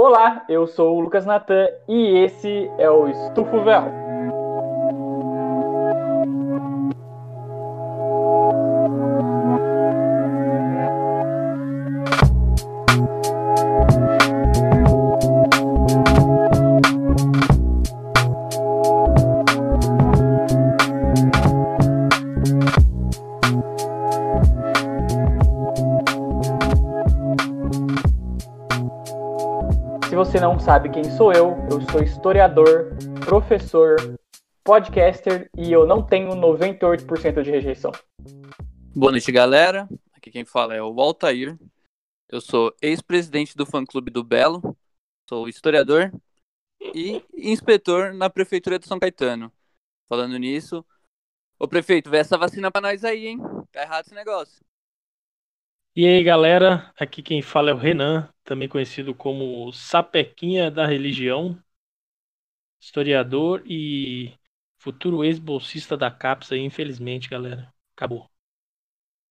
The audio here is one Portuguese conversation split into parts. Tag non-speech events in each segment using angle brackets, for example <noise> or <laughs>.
Olá, eu sou o Lucas Natan e esse é o Estufo Véu. Quem sou eu, eu sou historiador, professor, podcaster e eu não tenho 98% de rejeição. Boa noite, galera. Aqui quem fala é o Waltair. Eu sou ex-presidente do fã-clube do Belo, sou historiador e inspetor na prefeitura de São Caetano. Falando nisso, ô prefeito, vê essa vacina pra nós aí, hein? Tá errado esse negócio. E aí, galera, aqui quem fala é o Renan, também conhecido como Sapequinha da Religião, historiador e futuro ex-bolsista da CAPES aí, infelizmente, galera. Acabou.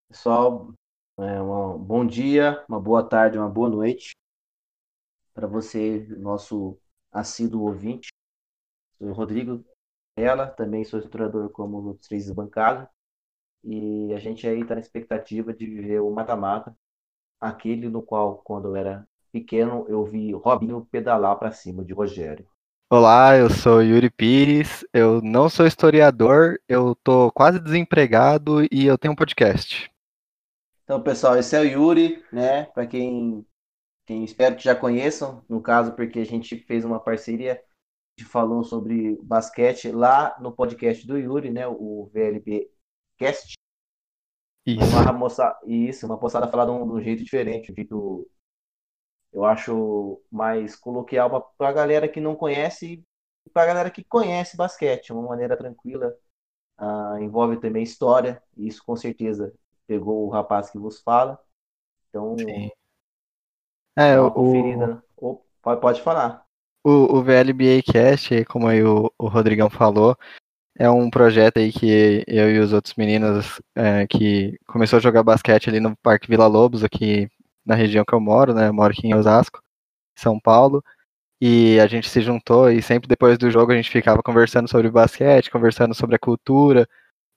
Pessoal, é, um bom dia, uma boa tarde, uma boa noite para você, nosso assíduo ouvinte. Sou o Rodrigo ela também sou historiador como os três bancados. E a gente aí está na expectativa de viver o mata-mata, aquele no qual, quando eu era pequeno, eu vi Robinho pedalar para cima de Rogério. Olá, eu sou Yuri Pires, eu não sou historiador, eu tô quase desempregado e eu tenho um podcast. Então, pessoal, esse é o Yuri, né? Para quem, quem espero que já conheçam, no caso, porque a gente fez uma parceria falou sobre basquete lá no podcast do Yuri, né? O VLB Cast. Isso. Uma moça, isso, uma poçada falar de um, de um jeito diferente, um jeito, eu acho mais coloquial para a galera que não conhece e para a galera que conhece basquete, uma maneira tranquila. Uh, envolve também história, e isso com certeza pegou o rapaz que vos fala. Então, Sim. é, o... Oh, pode, pode falar. O, o VLBA Cast, como aí o, o Rodrigão falou, é um projeto aí que eu e os outros meninos é, que começou a jogar basquete ali no Parque Vila Lobos, aqui na região que eu moro, né? Eu moro aqui em Osasco, São Paulo. E a gente se juntou e sempre depois do jogo a gente ficava conversando sobre basquete, conversando sobre a cultura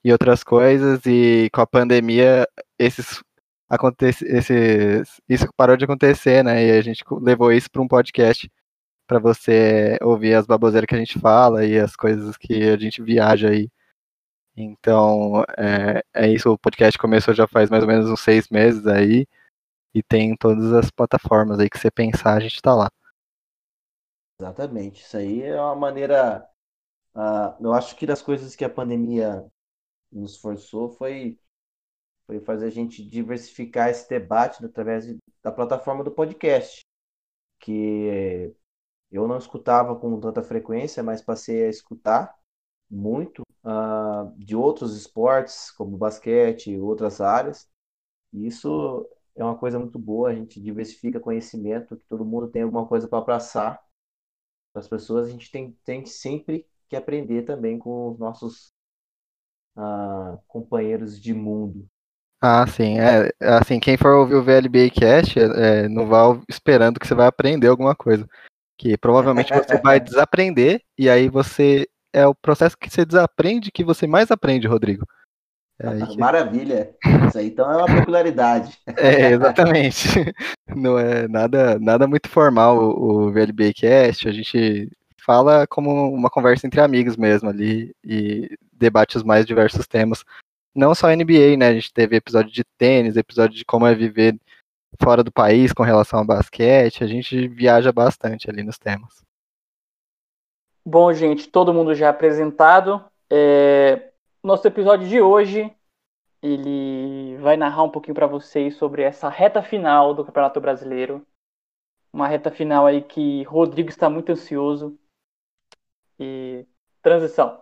e outras coisas. E com a pandemia, esses acontece, esses, isso parou de acontecer, né? E a gente levou isso para um podcast para você ouvir as baboseiras que a gente fala e as coisas que a gente viaja aí. Então, é, é isso. O podcast começou já faz mais ou menos uns seis meses aí. E tem todas as plataformas aí que você pensar, a gente tá lá. Exatamente. Isso aí é uma maneira. Uh, eu acho que das coisas que a pandemia nos forçou foi, foi fazer a gente diversificar esse debate através da plataforma do podcast. Que eu não escutava com tanta frequência, mas passei a escutar muito uh, de outros esportes, como basquete outras áreas. E isso é uma coisa muito boa, a gente diversifica conhecimento, que todo mundo tem alguma coisa para abraçar. Para as pessoas, a gente tem, tem sempre que aprender também com os nossos uh, companheiros de mundo. Ah, sim. É, assim, quem for ouvir o VLBA Cast, é, não vá esperando que você vai aprender alguma coisa que provavelmente você vai <laughs> desaprender e aí você é o processo que você desaprende que você mais aprende, Rodrigo. É que... Maravilha. Isso aí então é uma popularidade. É, exatamente. <laughs> Não é nada, nada muito formal o, o VLB Cast, a gente fala como uma conversa entre amigos mesmo ali e debate os mais diversos temas. Não só NBA, né? A gente teve episódio de tênis, episódio de como é viver fora do país com relação ao basquete, a gente viaja bastante ali nos temas. Bom, gente, todo mundo já apresentado. É... Nosso episódio de hoje ele vai narrar um pouquinho para vocês sobre essa reta final do Campeonato Brasileiro. Uma reta final aí que Rodrigo está muito ansioso. E transição.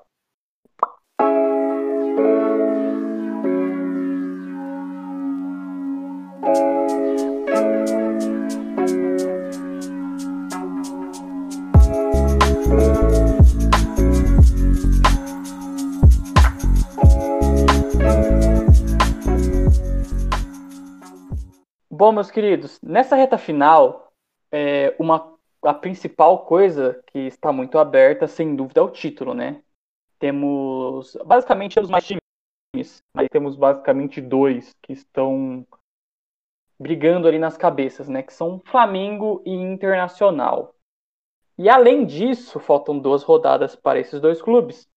Bom, meus queridos, nessa reta final, é, uma a principal coisa que está muito aberta, sem dúvida, é o título, né? Temos basicamente temos mais times, mas temos basicamente dois que estão brigando ali nas cabeças, né? Que são Flamengo e Internacional. E além disso, faltam duas rodadas para esses dois clubes.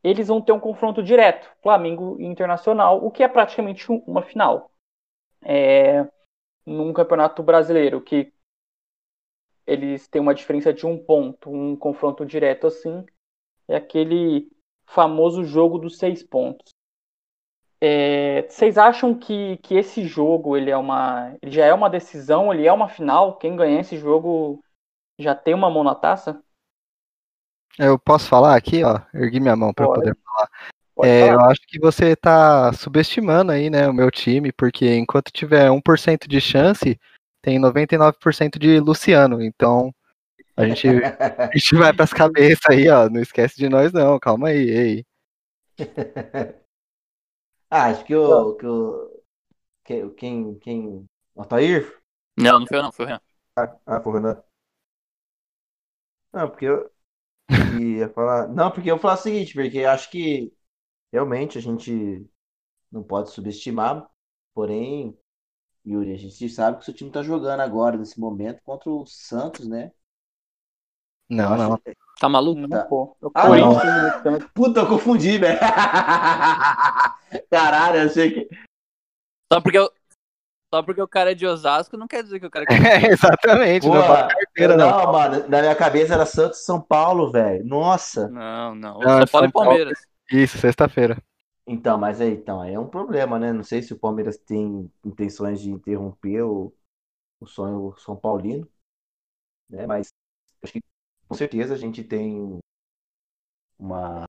Eles vão ter um confronto direto, Flamengo e Internacional, o que é praticamente uma final. É, num campeonato brasileiro que eles têm uma diferença de um ponto, um confronto direto assim, é aquele famoso jogo dos seis pontos. É, vocês acham que, que esse jogo ele é uma, ele já é uma decisão, ele é uma final? Quem ganhar esse jogo já tem uma mão na taça? Eu posso falar aqui, ó, ergui minha mão para Pode. poder falar. É, eu acho que você está subestimando aí, né, o meu time, porque enquanto tiver 1% de chance, tem 99% de Luciano. Então, a gente, a gente vai pras <laughs> cabeças aí, ó. Não esquece de nós, não. Calma aí, ei. <laughs> Ah, acho que o. Que o que- quem. quem. O Altair? Não, não foi eu não, foi o Renan. Ah, foi o Renan. Não, porque eu <laughs> ia falar. Não, porque eu ia falar o seguinte, porque acho que realmente a gente não pode subestimar, porém, Yuri, a gente sabe que o seu time tá jogando agora, nesse momento, contra o Santos, né? Eu Não, não. Tá maluco? Não, Tá. pô. O Ah, não. Puta, eu confundi, velho. <laughs> Caralho, eu achei que. Só porque, eu, só porque o cara é de Osasco não quer dizer que o cara é. <laughs> É, exatamente, não Porra, fala carteira, não. não, mano, na minha cabeça era Santos e São Paulo, velho. Nossa. Não, não. Não, São Paulo São e Palmeiras. Isso, sexta-feira. Então, mas aí, então, aí é um problema, né? Não sei se o Palmeiras tem intenções de interromper o, o sonho São Paulino, né? Mas acho que com certeza a gente tem uma,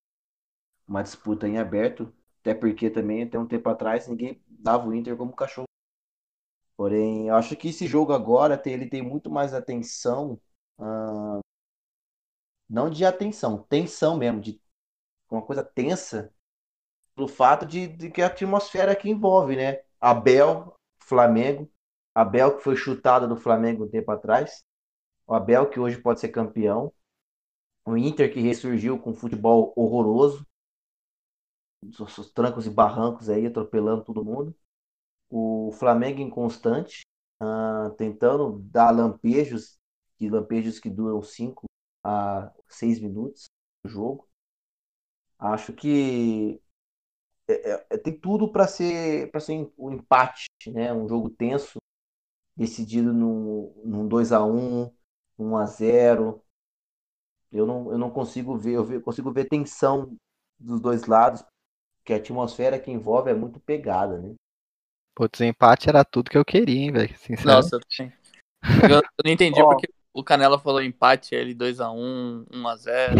uma disputa em aberto, até porque também até um tempo atrás ninguém dava o Inter como cachorro. Porém, eu acho que esse jogo agora tem, ele tem muito mais atenção, ah, não de atenção, tensão mesmo, de uma coisa tensa pelo fato de, de que a atmosfera que envolve, né? Abel, Flamengo, Abel que foi chutado do Flamengo um tempo atrás, o Abel que hoje pode ser campeão, o Inter que ressurgiu com um futebol horroroso, os, os trancos e barrancos aí, atropelando todo mundo, o Flamengo inconstante, ah, tentando dar lampejos, e lampejos que duram 5 a 6 minutos no jogo. Acho que é- é- tem tudo para ser para ser um empate, né? Um jogo tenso, decidido num, num 2 a 1 1 a 0 Eu não, eu não consigo ver, eu ve- consigo ver tensão dos dois lados, porque a atmosfera que envolve é muito pegada, né? Pô, desempate era tudo que eu queria, hein, velho. Nossa, eu. Eu, não entendi <laughs> Ó. porque o Canela falou empate ele 2x1, 1x0.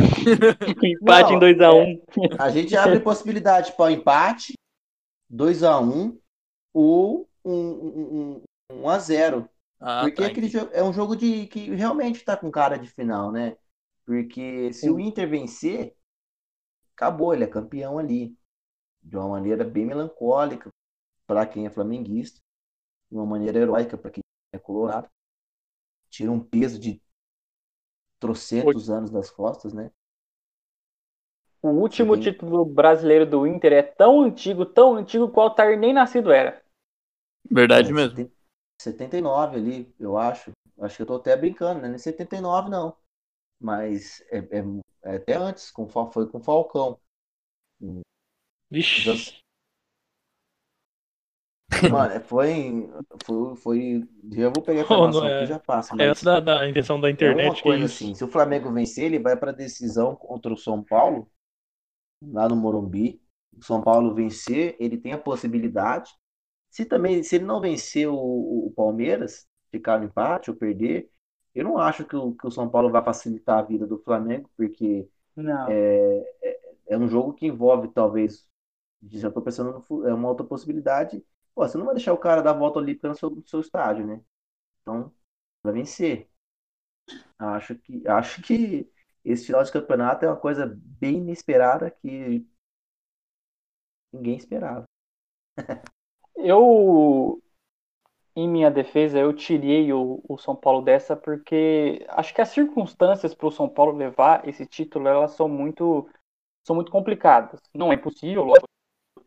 Empate Não, em 2x1. A gente abre possibilidade para o empate, 2 a 1 ou 1 um, um, um a 0 Ah, Porque tá, aquele jogo é um jogo de que realmente tá com cara de final, né? Porque se Sim. o Inter vencer, acabou, ele é campeão ali. De uma maneira bem melancólica para quem é flamenguista, de uma maneira heróica para quem é colorado. Tira um peso de trocentos anos das costas, né? O último Sim. título brasileiro do Inter é tão antigo, tão antigo, que o Altair nem nascido era. Verdade É, mesmo. 70 79 ali, eu acho. Acho que eu tô até brincando, né? Nem 79 não. Mas é, é- é até antes, com, foi com o Falcão. Vixe. Mano, é, foi, foi, foi. Já vou pegar a <laughs> Oh, informação não é- aqui já passa. É Mas antes da, da invenção da é internet. uma que coisa assim: se o Flamengo vencer, ele vai pra decisão contra o São Paulo, lá no Morumbi. O São Paulo vencer, ele tem a possibilidade. Se também, se ele não vencer o, o Palmeiras, ficar no empate ou perder, eu não acho que o, que o São Paulo vai facilitar a vida do Flamengo, porque Não. é, é, é um jogo que envolve talvez. Já tô pensando no, é uma outra possibilidade. Pô, você não vai deixar o cara dar a volta olímpica no seu, no seu estádio, né? Então, vai vencer. Acho que, acho que esse final de campeonato é uma coisa bem inesperada que ninguém esperava. <laughs> Eu em minha defesa, eu tirei o, o São Paulo dessa porque acho que as circunstâncias para o São Paulo levar esse título elas são muito são muito complicadas. Não é impossível, lógico.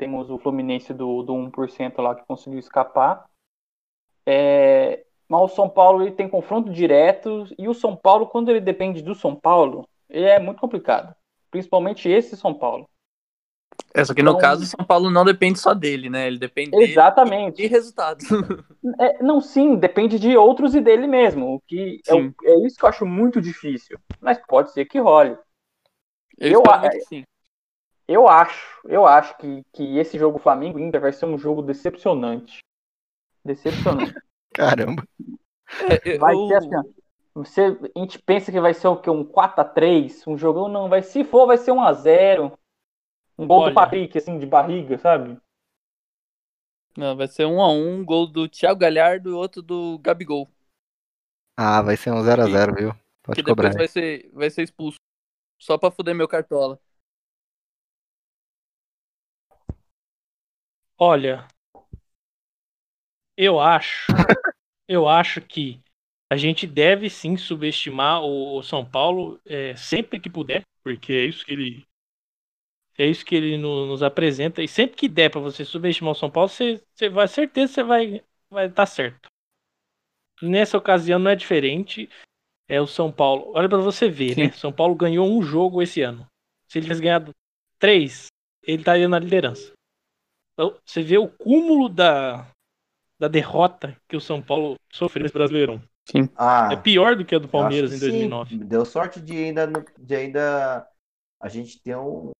Temos o Fluminense do, do 1% lá que conseguiu escapar. É, mas o São Paulo ele tem confronto direto e o São Paulo, quando ele depende do São Paulo, ele é muito complicado. Principalmente esse São Paulo. É, só que no então, caso, o São Paulo não depende só dele, né? Ele depende exatamente. de resultados. <laughs> É, não, sim, depende de outros e dele mesmo. O que é, é, isso que eu acho muito difícil. Mas pode ser que role. Eu, eu, é, sim. Eu acho, eu acho que, que esse jogo Flamengo Inter vai ser um jogo decepcionante. Decepcionante. <laughs> Caramba. É, vai ser assim, você, a gente pensa que vai ser o quê? Um 4x3? Um jogão? Não, vai, se for, vai ser 1x0. Um gol Olha. do Patrick, assim, de barriga, sabe? Não, vai ser 1x1, um, um gol do Thiago Galhardo e outro do Gabigol. Ah, vai ser um 0x0, viu? Pode que cobrar. depois vai ser, vai ser expulso. Só pra fuder meu cartola. Olha, eu acho, <laughs> eu acho que a gente deve sim subestimar o, São Paulo é, sempre que puder, porque é isso que ele é isso que ele no, nos apresenta. E sempre que der para você subestimar o São Paulo, você, você vai certeza você vai vai estar tá certo. Nessa ocasião não é diferente. É o São Paulo. Olha para você ver, Sim. né? São Paulo ganhou um jogo esse ano. Se ele tivesse ganhado três, ele estaria na liderança. Então, você vê o cúmulo da, da derrota que o São Paulo sofreu nesse Brasileirão. Sim. Ah, é pior do que a do Palmeiras em 2009. Sim. Deu sorte de ainda, de ainda a gente ter um,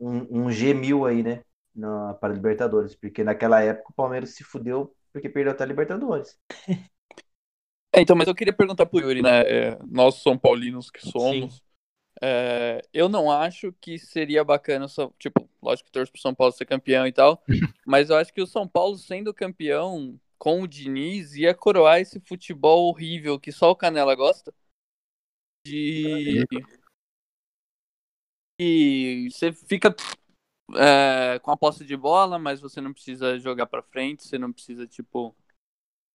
um, um G1000 aí, né? Na, para Libertadores, porque naquela época o Palmeiras se fudeu porque perdeu até a Libertadores. É, então, mas eu queria perguntar pro Yuri, né? É, nós São Paulinos que somos, é, eu não acho que seria bacana, tipo, lógico que torço pro São Paulo ser campeão e tal, <laughs> mas eu acho que o São Paulo sendo campeão com o Diniz ia coroar esse futebol horrível que só o Canela gosta. De e você fica é, com a posse de bola, mas você não precisa jogar para frente, você não precisa, tipo,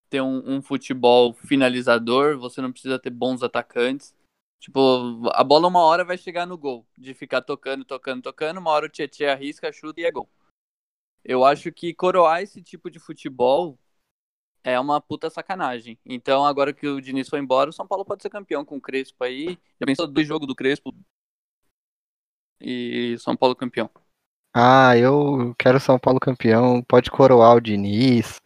ter um, um, futebol finalizador, você não precisa ter bons atacantes. Tipo, a bola uma hora vai chegar no gol, de ficar tocando, tocando, tocando, uma hora o Tietchan arrisca, chuta e é gol. Eu acho que coroar esse tipo de futebol é uma puta sacanagem. Então, agora que o Diniz foi embora, o São Paulo pode ser campeão com o Crespo aí. Já pensou dois jogos do Crespo, e São Paulo campeão. Ah, eu quero São Paulo campeão. Pode coroar o Diniz.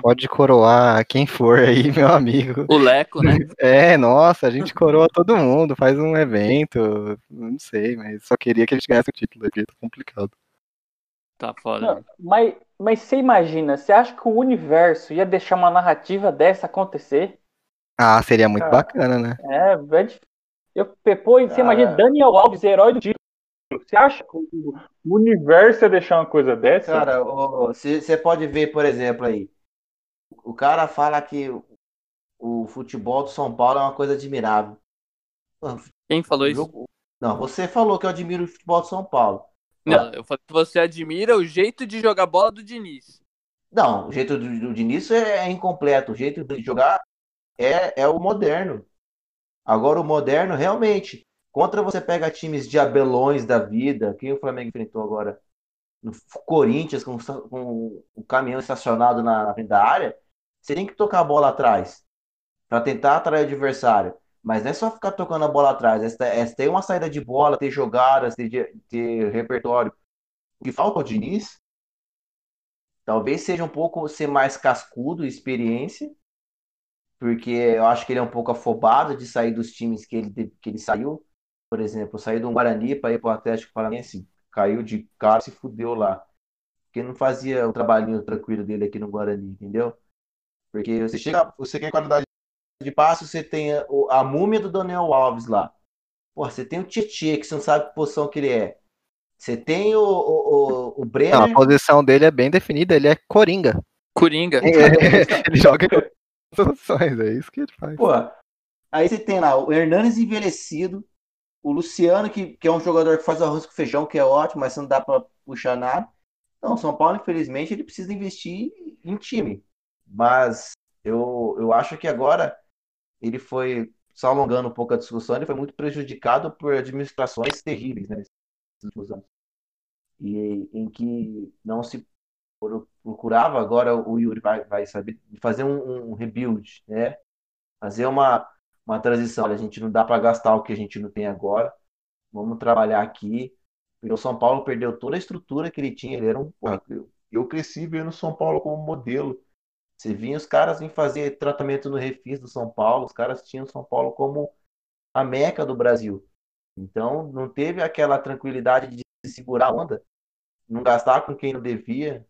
Pode coroar quem for aí, <laughs> meu amigo. O Leco, né? <laughs> É, nossa, a gente coroa todo mundo, faz um evento. Não sei, mas só queria que a gente ganhasse o título, porque tá complicado. Tá foda. Não, mas, mas você imagina, você acha que o universo ia deixar uma narrativa dessa acontecer? Ah, seria muito Cara, bacana, né? É, é eu, pô, você imagina Daniel Alves, herói do título. Você acha que o universo ia deixar uma coisa dessa? Cara, você pode ver, por exemplo, aí. O cara fala que o futebol do São Paulo é uma coisa admirável. Quem falou isso? Não, você falou que eu admiro o futebol do São Paulo. Não, eu falei que você admira o jeito de jogar bola do Diniz. Não, o jeito do, do Diniz é, é incompleto. O jeito de jogar é, é o moderno. Agora, o moderno, realmente, Contra você pega times de abelões da vida, quem o Flamengo enfrentou agora? No Corinthians, com, com o caminhão estacionado na, na frente da área, você tem que tocar a bola atrás para tentar atrair o adversário. Mas não é só ficar tocando a bola atrás, é, é ter uma saída de bola, ter jogadas, ter, ter repertório. O que falta ao Diniz talvez seja um pouco ser mais cascudo, experiência, porque eu acho que ele é um pouco afobado de sair dos times que ele, que ele saiu por exemplo, sair do Guarani para ir para o Atlético Paranaense, caiu de cara, se fudeu lá. Porque não fazia o trabalhinho tranquilo dele aqui no Guarani, entendeu? Porque você chega, você quer qualidade de passe, você tem a, a múmia do Daniel Alves lá. Pô, você tem o Tietchan, que você não sabe que posição que ele é. Você tem o, o, o, o Brenner. Não, a posição dele é bem definida, ele é Coringa. Coringa. É, <laughs> ele joga em posições, é isso que ele faz. Pô, aí você tem lá o Hernanes envelhecido, o Luciano, que, que é um jogador que faz arroz com feijão, que é ótimo, mas não dá para puxar nada. Então, o São Paulo, infelizmente, ele precisa investir em time. Mas eu, eu acho que agora ele foi, só alongando um pouco a discussão, ele foi muito prejudicado por administrações terríveis, né? últimos anos. E em que não se procurava, agora o Yuri vai, vai saber fazer um, um rebuild, né? Fazer uma, uma transição. Olha, a gente não dá para gastar o que a gente não tem agora. Vamos trabalhar aqui. Porque o São Paulo perdeu toda a estrutura que ele tinha. Ele era um. Eu, eu cresci vendo o São Paulo como modelo. Você vinha os caras em fazer tratamento no refis do São Paulo, os caras tinham São Paulo como a meca do Brasil. Então, não teve aquela tranquilidade de segurar a onda, não gastar com quem não devia.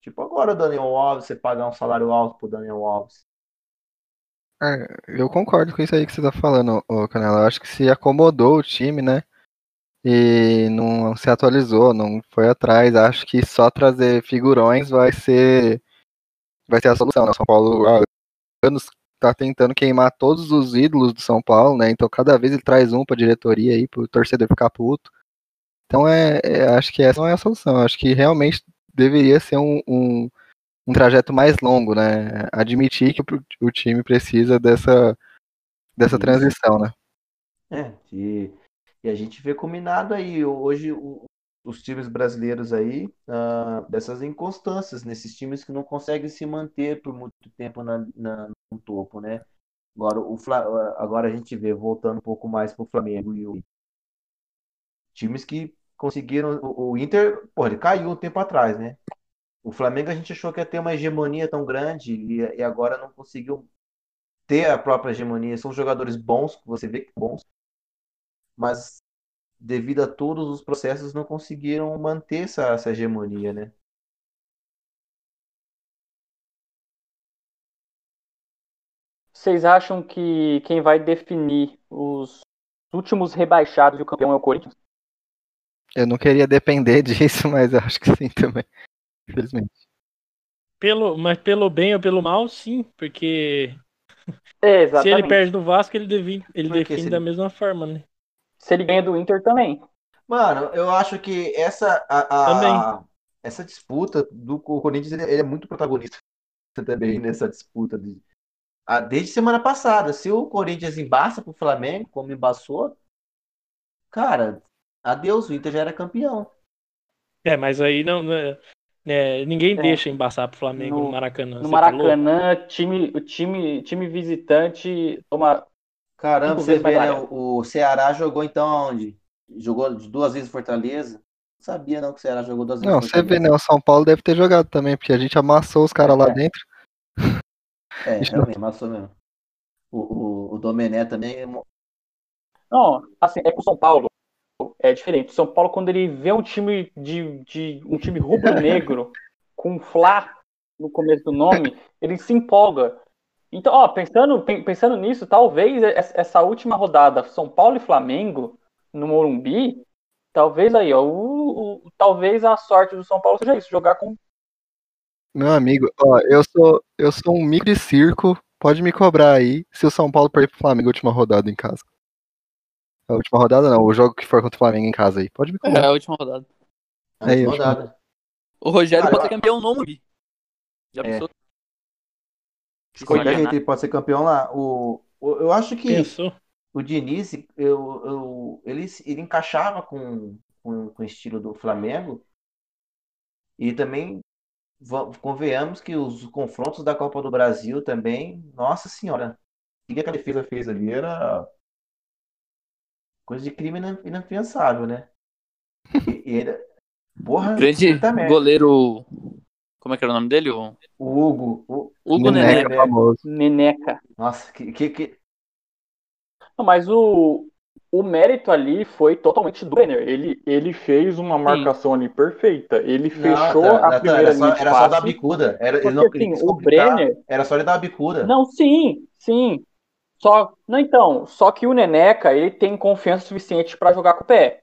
Tipo agora o Daniel Alves, você pagar um salário alto pro Daniel Alves. É, eu concordo com isso aí que você tá falando, ô Canela. Eu acho que se acomodou o time, né? E não se atualizou, não foi atrás. Acho que só trazer figurões vai ser vai ser a solução. Né? São Paulo há anos tá tentando queimar todos os ídolos do São Paulo, né? Então cada vez ele traz um pra diretoria aí, pro torcedor ficar puto. Então é, é acho que essa não é a solução. Acho que realmente deveria ser um, um um trajeto mais longo, né? Admitir que o, time precisa dessa, dessa transição, né? É, e, e a gente vê combinado aí hoje o, os times brasileiros aí uh, dessas inconstâncias nesses times que não conseguem se manter por muito tempo na, na no topo, né? Agora, o, agora a gente vê voltando um pouco mais para o Flamengo e o times que conseguiram o, o Inter, pô, ele caiu um tempo atrás, né? O Flamengo a gente achou que ia ter uma hegemonia tão grande e, e agora não conseguiu ter a própria hegemonia. São jogadores bons, você vê que bons, mas devido a todos os processos não conseguiram manter essa, essa hegemonia, né? Vocês acham que quem vai definir os últimos rebaixados e o campeão é o Corinthians? Eu não queria depender <laughs> disso, mas eu acho que sim também. Infelizmente. Pelo, mas pelo bem ou pelo mal, sim, porque é, <laughs> se ele perde do Vasco, ele, devi, ele define da ele... mesma forma, né? Se ele ganha do Inter também. Mano, eu acho que essa a, a essa disputa do Corinthians ele, ele, é muito protagonista também nessa disputa de, a, desde semana passada. Se o Corinthians embaça pro Flamengo, como embaçou, cara, adeus, o Inter já era campeão. É, mas aí não, é, ninguém é. deixa embaçar pro Flamengo no, no Maracanã. No tá Maracanã, tá time, o time, time visitante toma. Caramba, você vê, né? O Ceará jogou então aonde? Jogou duas vezes Fortaleza? Não sabia não que o Ceará jogou duas vezes. Não, você vê, né? O São Paulo deve ter jogado também, porque a gente amassou os caras é. lá dentro. É, <laughs> realmente, amassou mesmo. O, o, o Domené também. É não, assim, é que o São Paulo é diferente. O São Paulo, quando ele vê um time de, de um time rubro-negro <laughs> com Flá no começo do nome, ele se empolga. Então, ó, pensando, pensando nisso, talvez essa última rodada, São Paulo e Flamengo, no Morumbi, talvez aí, ó, o, o, talvez a sorte do São Paulo seja isso, jogar com. Meu amigo, ó, eu sou, eu sou um mico de circo, pode me cobrar aí se o São Paulo perder pro Flamengo a última rodada em casa. A última rodada não, o jogo que for contra o Flamengo em casa aí. Pode me contar. É, a última rodada. A última rodada. O Rogério pode ser campeão no Morumbi. Já é. pensou? Qualquer jeito ele pode ser campeão lá. O, o eu acho que Pensou. o Diniz, eu, eu, ele, ele encaixava com, com, com o estilo do Flamengo. E também convenhamos que os confrontos da Copa do Brasil também, nossa senhora, o que a defesa fez ali era Coisa de crime inafiançável, né? E, ele, porra, Grande goleiro. Como é que era o nome dele? O, o Hugo. O... Hugo Neneca. Neneca. Famoso. Neneca. Nossa, que. que, que... Não, mas o, o mérito ali foi totalmente do Brenner. Ele, ele fez uma marcação Sim. ali perfeita. Ele fechou não, tá, a primeira era só, Era só dar bicuda. Era, Porque, não, assim, o Brenner... Era só ele dar a bicuda. Não, sim, sim. Só, não, então, só que o Neneca, ele tem confiança suficiente para jogar com o pé.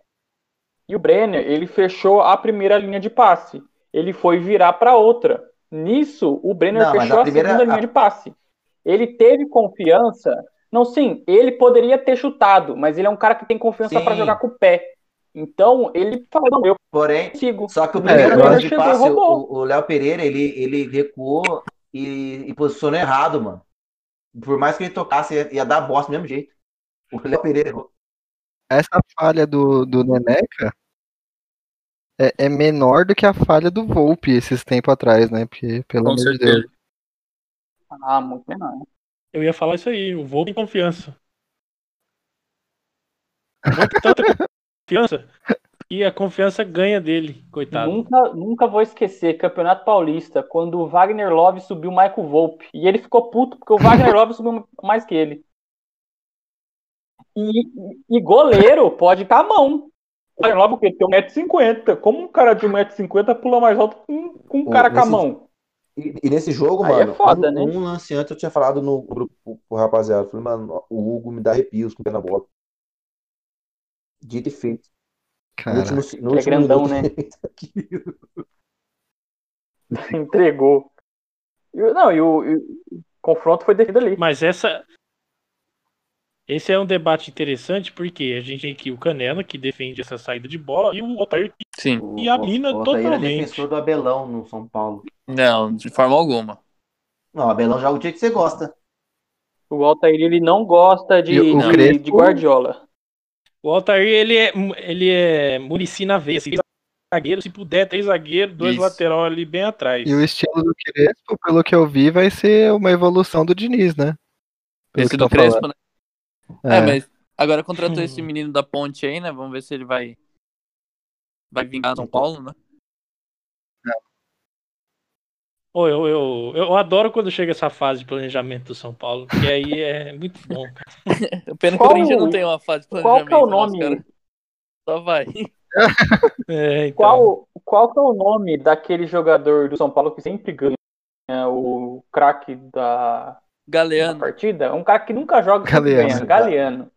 E o Brenner, ele fechou a primeira linha de passe. Ele foi virar para outra. Nisso, o Brenner não, fechou a, primeira, segunda linha de passe. Ele teve confiança. Não, sim, ele poderia ter chutado, mas ele é um cara que tem confiança para jogar com o pé. Então, ele falou, eu Porém, consigo. Só que o primeiro é, de passe, o Léo Pereira, ele, ele recuou e, e posicionou errado, mano. Por mais que ele tocasse, ia, ia dar bosta do mesmo jeito. O Léo Pereira errou. Essa falha do, do Neneca é, é menor do que a falha do Volpe esses tempos atrás, né? Porque, pelo Com amor de certeza. Deus. Ah, muito menor. Eu ia falar isso aí, o Volpe tem confiança. Muito tanta confiança <laughs> e a confiança ganha dele, coitado. Nunca, nunca vou esquecer, Campeonato Paulista, quando o Wagner Love subiu o Michael Volpe. E ele ficou puto porque o Wagner <laughs> Love subiu mais que ele. E, e goleiro pode estar a mão. O Wagner Love o quê? Tem 1,50m. Como um cara de 1,50m pula mais alto com, com um Pô, cara com a mão? E, e nesse jogo, Aí é mano, foda, um, né? um lance antes eu tinha falado no grupo pro, pro rapaziada. Falei, mano, o Hugo me dá arrepios com o pé na bola. Dito e feito. No Cara, último, no Que é grandão, minuto, né? <laughs> <laughs> Entregou. Não, e o, e o confronto foi definido ali. Mas essa. Esse é um debate interessante porque a gente tem aqui o Canela, que defende essa saída de bola, e o Otair, que Sim. E a mina é totalmente. defensor do Abelão no São Paulo. Não, de forma alguma. Não, o Abelão joga o dia que você gosta. O Altair, ele não gosta de, de, de Guardiola. O Altair, ele é, ele é Muricy na veia. Assim, zagueiro, se puder, três zagueiros, dois Isso. lateral ali bem atrás. e o estilo do Crespo, pelo que eu vi, vai ser uma evolução do Diniz, né? Pelo Esse do Crespo, né? falando. É, mas agora contratou Hum. esse <laughs> menino da ponte aí, né? Vamos ver se ele vai. Vai vingar São Paulo, né? Pô, eu, eu, eu adoro quando chega essa fase de planejamento do São Paulo, porque aí é muito bom. <laughs> Pena que Qual o Corinthians não tem uma fase de Qual planejamento. que é o nome? caras Só vai. <laughs> É, então. Qual, qual que é o nome daquele jogador do São Paulo que sempre ganha o craque da, da Galeano. partida? Um cara que nunca joga Galeano. ganha. Galeano.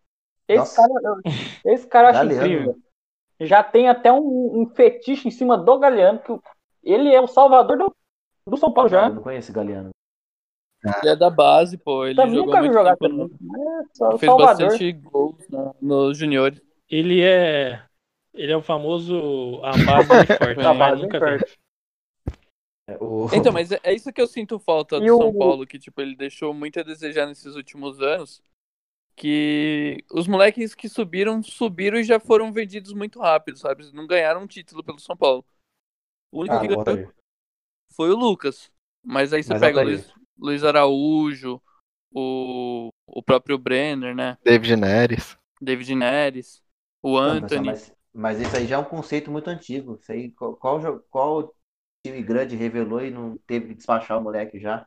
Esse Nossa. cara, esse cara eu acho Galeano. incrível. Já tem até um, um fetiche em cima do Galeano, que ele é o salvador do, do São Paulo Eu já. não conheço o Galeano. Ele é da base, pô. Ele jogou nunca vi muito jogar tempo no... É só- Fez Salvador. bastante gols no- nos juniores. Ele é. Ele é o famoso a base <laughs> forte, É, A base nunca bem vem. forte. É, o- <laughs> Então, mas é é isso que eu sinto falta do E o- São Paulo, que tipo, ele deixou muito a desejar nesses últimos anos. Que os moleques que subiram, subiram e já foram vendidos muito rápido, sabe? Não ganharam um título pelo São Paulo. O único Ah, que o ganhou. Foi o Lucas. Mas aí você Mas pega o. Luiz, Luiz Araújo, o, o próprio Brenner, né? David Neres. David Neres, o Não, Anthony. mas, mas isso aí já é um conceito muito antigo. Isso aí, qual, qual, qual time grande revelou e não teve que despachar o moleque já?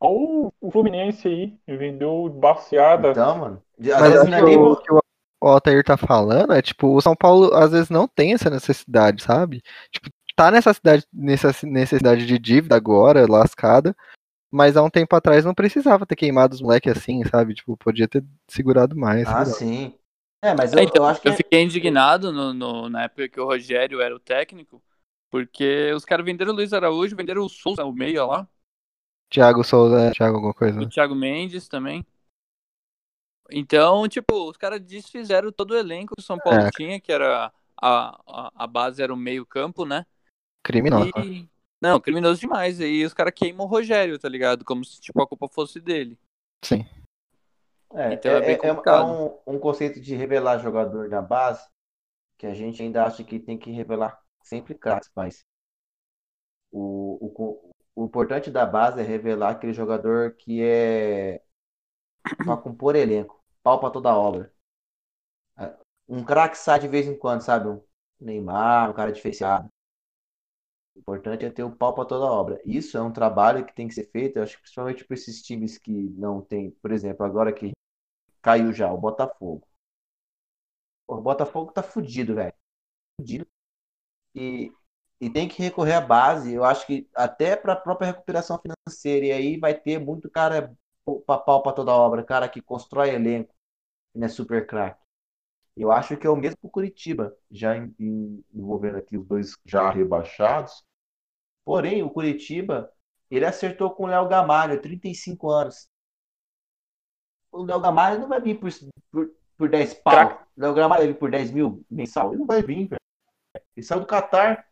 Olha o Fluminense aí, vendeu baseada. Então, mano. Mas vezes acho não é que nem o que o o Altair tá falando é, tipo, o São Paulo às vezes não tem essa necessidade, sabe? Tipo, tá nessa cidade, nessa necessidade de dívida agora, lascada, mas há um tempo atrás não precisava ter queimado os moleques assim, sabe? Tipo, podia ter segurado mais. Ah, sim. É, mas eu, É, então, eu acho que. eu fiquei indignado no, no- na época que o Rogério era o técnico, porque os caras venderam o Luiz Araújo, venderam o Souza, o meia lá, Thiago Souza, é, Thiago alguma coisa. o? Thiago Mendes também. Então, tipo, os caras desfizeram todo o elenco que o São Paulo É. tinha, que era a, a, a base era o meio campo, né? Criminoso. E... Não, criminoso demais. E os caras queimam o Rogério, tá ligado? Como se tipo, a culpa fosse dele. Sim. É, Então é bem é, é- é complicado. um, um conceito de revelar jogador na base que a gente ainda acha que tem que revelar sempre craques, mas o, o, o importante da base é revelar aquele jogador que é pra compor elenco, pau pra toda obra. É, Um craque sai de vez em quando, sabe? Um Neymar, um cara diferenciado. O importante é ter o pau pra toda obra. Isso é um trabalho que tem que ser feito, eu acho que principalmente para esses times que não tem, por exemplo, agora que caiu já, o Botafogo. O Botafogo tá fudido, velho. Fudido. E, e tem que recorrer à base, eu acho que até para a própria recuperação financeira. E aí vai ter muito cara pra pau pra toda obra, cara que constrói elenco, que não é super craque. Eu acho que é o mesmo pro Curitiba, já em- em- envolvendo aqui os dois já rebaixados. Porém, o Curitiba, ele acertou com o Léo Gamalho, 35 anos. O Léo Gamalho não vai vir por, por, por 10 pau. O Léo Gamalho vai vir por 10 mil mensal. Ele não vai vir, velho. Ele saiu do Catar.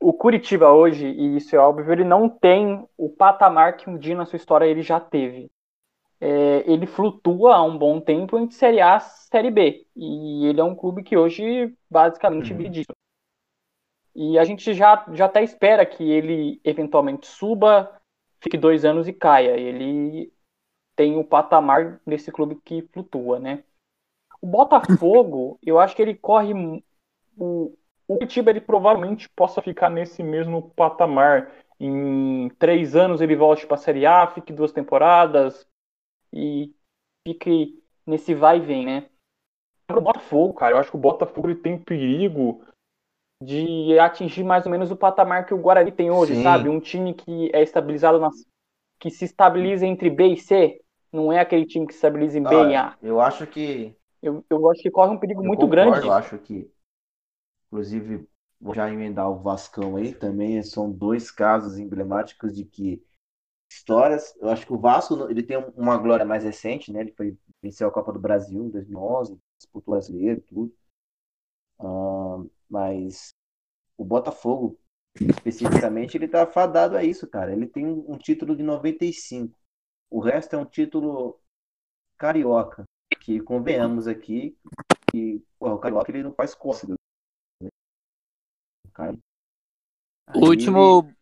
o Curitiba hoje, e isso é óbvio, ele não tem o patamar que um dia na sua história ele já teve. É, ele flutua há um bom tempo entre Série A e Série B. E ele é um clube que hoje basicamente Uhum. vive disso. E a gente já, já até espera que ele eventualmente suba, fique dois anos e caia. Ele tem o patamar desse clube que flutua, né? O Botafogo, <laughs> eu acho que ele corre. O, O Curitiba ele provavelmente possa ficar nesse mesmo patamar. Em três anos ele volte para a Série A, fique duas temporadas e fique nesse vai e vem, né? o Botafogo, cara, eu acho que o Botafogo ele tem perigo de atingir mais ou menos o patamar que o Guarani tem hoje, Sim. sabe? Um time que é estabilizado nas que se estabiliza entre B e C, não é aquele time que se estabiliza em B e A. Eu acho que Eu, eu acho que corre um perigo eu muito concordo, grande. Eu acho que, inclusive, vou já emendar o Vascão aí também. São dois casos emblemáticos de que histórias. Eu acho que o Vasco ele tem uma glória mais recente, né? Ele foi venceu a Copa do Brasil em 2011, disputou o brasileiro, tudo. Ah, mas o Botafogo especificamente ele tá fadado a isso, cara. Ele tem um, título de 95. O resto é um título carioca, que convenhamos aqui que porra, o carioca ele não faz cócegas. né? Cara, aí O último, o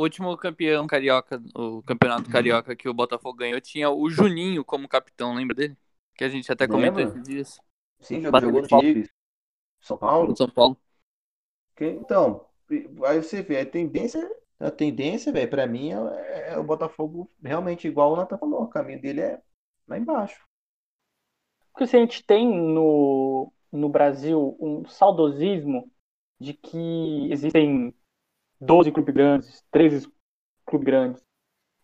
último campeão carioca, o campeonato carioca que o Botafogo ganhou, tinha o Juninho como capitão, lembra dele? Que a gente até comentou esses dias. sim, jogou, no. Tigres, São Paulo. São Paulo. Então, aí você vê, a tendência, a tendência, velho, pra mim é, é o Botafogo realmente igual o Nathan falou, o caminho dele é lá embaixo. Porque se a gente tem no, no Brasil um saudosismo de que existem 12 clubes grandes, 13 clubes grandes.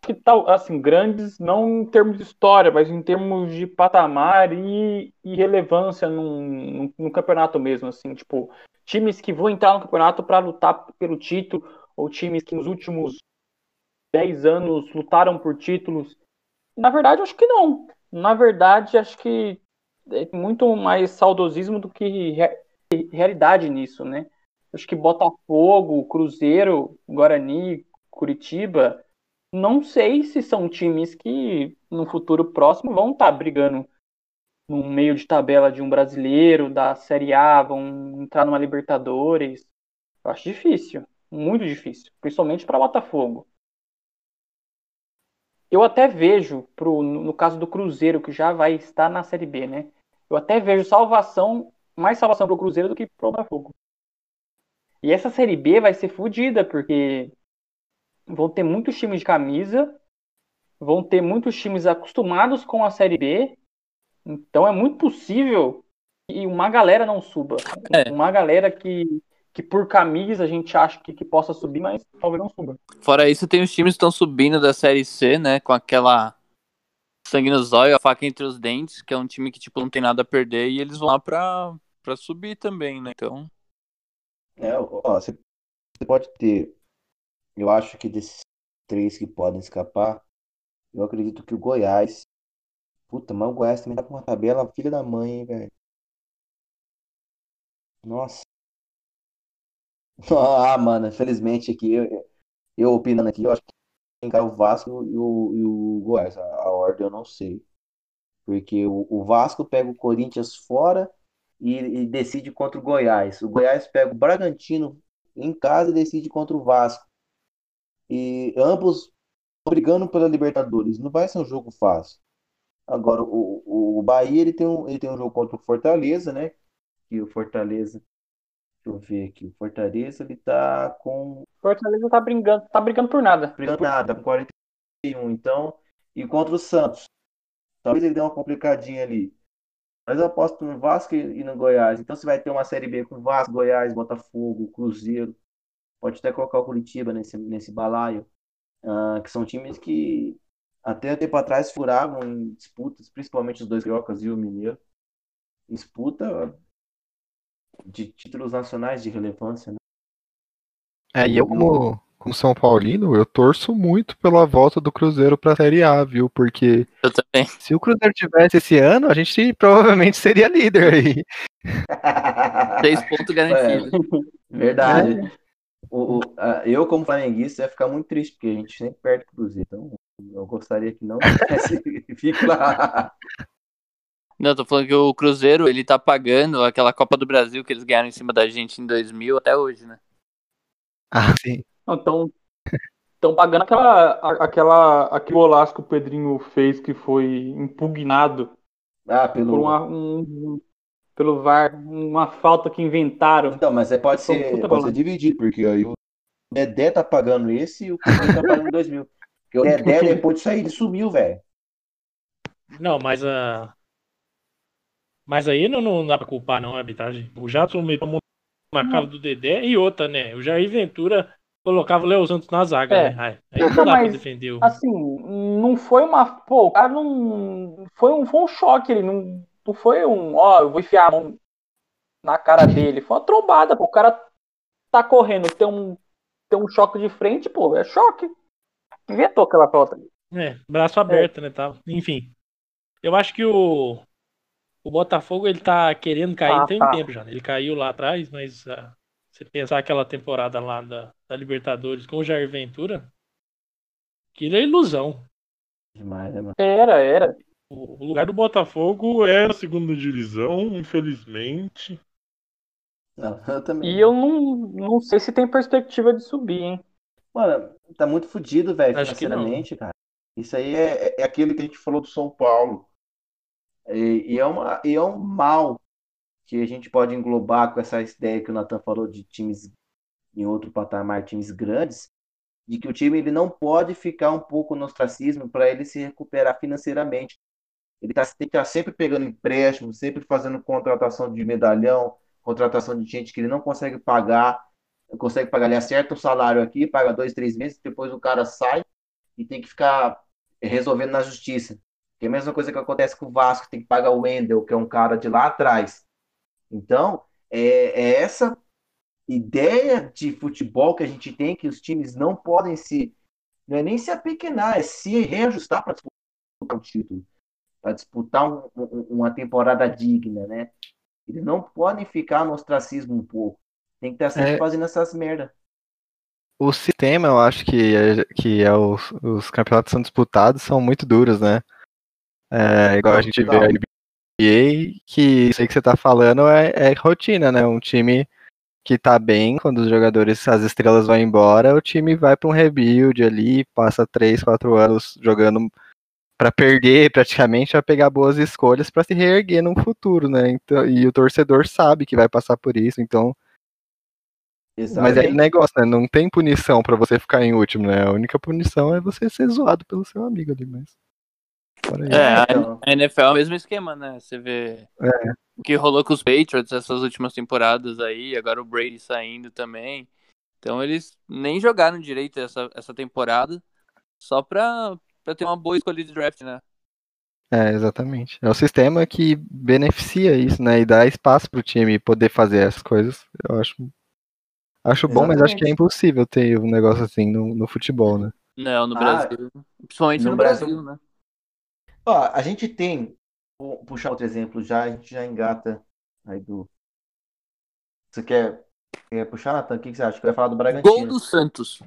Que tal, assim, grandes não em termos de história, mas em termos de patamar e, e relevância num, num, campeonato mesmo, assim, tipo, times que vão entrar no campeonato para lutar pelo título, ou times que nos últimos 10 anos lutaram por títulos. Na verdade, acho que não. Na verdade, acho que é muito mais saudosismo do que re- realidade nisso, né? Acho que Botafogo, Cruzeiro, Guarani, Curitiba, não sei se são times que no futuro próximo vão estar brigando no meio de tabela de um brasileiro, da Série A, vão entrar numa Libertadores. Eu acho difícil, muito difícil, principalmente para Botafogo. Eu até vejo, pro, no caso do Cruzeiro, que já vai estar na Série B, né? Eu até vejo salvação, mais salvação pro Cruzeiro do que pro Botafogo. E essa Série B vai ser fodida, porque vão ter muitos times de camisa, vão ter muitos times acostumados com a Série B, então é muito possível que uma galera não suba. É. Uma galera que, que por camisa a gente acha que, que possa subir, mas talvez não suba. Fora isso, tem os times que estão subindo da Série C, né? Com aquela sangue no zóio, a faca entre os dentes, que é um time que, tipo, não tem nada a perder, e eles vão lá pra, pra subir também, né? Então, É, ó, você pode ter, eu acho que desses três que podem escapar, eu acredito que o Goiás, puta, mas o Goiás também tá com uma tabela filha da mãe, velho. Nossa. <laughs> Ah, mano, infelizmente aqui, eu, eu opinando aqui, eu acho que quem cai é o Vasco e o, e o Goiás. A, a ordem eu não sei. Porque o, o Vasco pega o Corinthians fora e, e decide contra o Goiás. O Goiás pega o Bragantino em casa e decide contra o Vasco. E ambos brigando pela Libertadores. Não vai ser um jogo fácil. Agora, o, o Bahia ele tem, um, ele tem um jogo contra o Fortaleza, né? Que o Fortaleza. Deixa eu ver aqui. O Fortaleza ele tá com. Fortaleza tá brigando, tá brigando por nada. Brigando por nada, tá com 41. Então. E contra o Santos. Talvez ele dê uma complicadinha ali. Mas eu aposto no Vasco e no Goiás. Então você vai ter uma Série B com Vasco, Goiás, Botafogo, Cruzeiro. Pode até colocar o Curitiba nesse, nesse balaio. ah, que são times que até um tempo atrás furavam em disputas, principalmente os dois cariocas e o Mineiro. Disputa de títulos nacionais de relevância, né? É, e eu como, como São Paulino, eu torço muito pela volta do Cruzeiro pra Série A, viu? Porque eu também. se o Cruzeiro tivesse esse ano, a gente provavelmente seria líder aí. <laughs> Três pontos garantidos. Verdade. O, o- a- eu, como flamenguista, ia ficar muito triste, porque a gente sempre perde pro Cruzeiro. Então, eu gostaria que não tivesse. <laughs> Fique lá. Não, tô falando que o Cruzeiro, ele tá pagando aquela Copa do Brasil que eles ganharam em cima da gente em 2000 até hoje, né? Ah, sim. Então, estão pagando aquela, aquela, aquele golaço que o Pedrinho fez que foi impugnado Ah, por pelo. uma, um- pelo VAR, uma falta que inventaram. Então, mas é, pode, um ser, pode ser dividido, porque aí o Dedé tá pagando esse e o Cruzeiro tá pagando dois mil. Porque o <laughs> Dedé, depois disso aí, ele sumiu, velho. Não, mas a. Mas aí não, não dá pra culpar, não, a arbitragem. O Jadson meteu a mão na cara do Dedé e outra, né? O Jair Ventura colocava o Léo Santos na zaga, É. né? Aí, não Não, dá pra mas, defender o. Assim, não foi uma. Pô, o cara não. Foi um, foi um choque, ele não, não foi um. Ó, eu vou enfiar a mão na cara dele. Foi uma trombada, pô. O cara tá correndo, tem um, tem um choque de frente, pô, é choque. Inventou aquela falta. É, braço aberto, né? Tal. Enfim. Eu acho que o. O Botafogo ele tá querendo cair Ah, tem um tá. tempo já. né? Ele caiu lá atrás, mas ah, você pensar aquela temporada lá da, da Libertadores com o Jair Ventura, aquilo é ilusão. Demais, né, mano? Era, era. O, lugar do Botafogo é a segunda divisão, infelizmente. Não, <laughs> eu também. E eu não, não sei se tem perspectiva de subir, hein? Mano, tá muito fudido, velho, financeiramente, cara. Isso aí é, é aquilo que a gente falou do São Paulo. E, e é uma, e é um mal que a gente pode englobar com essa ideia que o Nathan falou de times em outro patamar, times grandes, de que o time ele não pode ficar um pouco no ostracismo para ele se recuperar financeiramente. Ele tá, tem que estar sempre pegando empréstimo, sempre fazendo contratação de medalhão, contratação de gente que ele não consegue pagar, consegue pagar, ele acerta o salário aqui, paga dois, três meses, depois o cara sai e tem que ficar resolvendo na justiça. Que é a mesma coisa que acontece com o Vasco, tem que pagar o Wendel, que é um cara de lá atrás. Então, é, é essa ideia de futebol que a gente tem, que os times não podem se. Não é nem se apequenar, é se reajustar para disputar um título, para disputar um- um- uma temporada digna, né? Eles não podem ficar no ostracismo um pouco. Tem que estar sempre É. fazendo essas merda. O sistema, eu acho que é, que é os, os campeonatos são disputados, são muito duros, né? É, igual a gente vê a. NBA, que isso aí que você tá falando é, é rotina, né? Um time que tá bem, quando os jogadores, as estrelas vão embora, o time vai pra um rebuild ali, passa 3, 4 anos jogando pra perder praticamente, pra pegar boas escolhas pra se reerguer no futuro, né? Então, e o torcedor sabe que vai passar por isso, então mas é Exatamente. negócio, né? Não tem punição pra você ficar em último, né? A única punição é você ser zoado pelo seu amigo ali, mas. Isso. É, a, então. a NFL é o mesmo esquema, né? Você vê o que rolou com os Patriots essas últimas temporadas aí, agora o Brady saindo também. Então eles nem jogaram direito essa, essa temporada só pra, pra ter uma boa escolha de draft, né? É, exatamente. É o sistema que beneficia isso, né? E dá espaço pro time poder fazer essas coisas. Eu acho. Acho bom, mas acho que é impossível ter um negócio assim no, no futebol, né? Não, no Ah, Brasil. Principalmente no, no Brasil, Brasil- né? Ó, a gente tem, vou puxar outro exemplo já, a gente já engata aí do. Você quer, quer puxar, Natan? O que, que você acha? Que eu ia falar do Gol Bragantino. do Santos.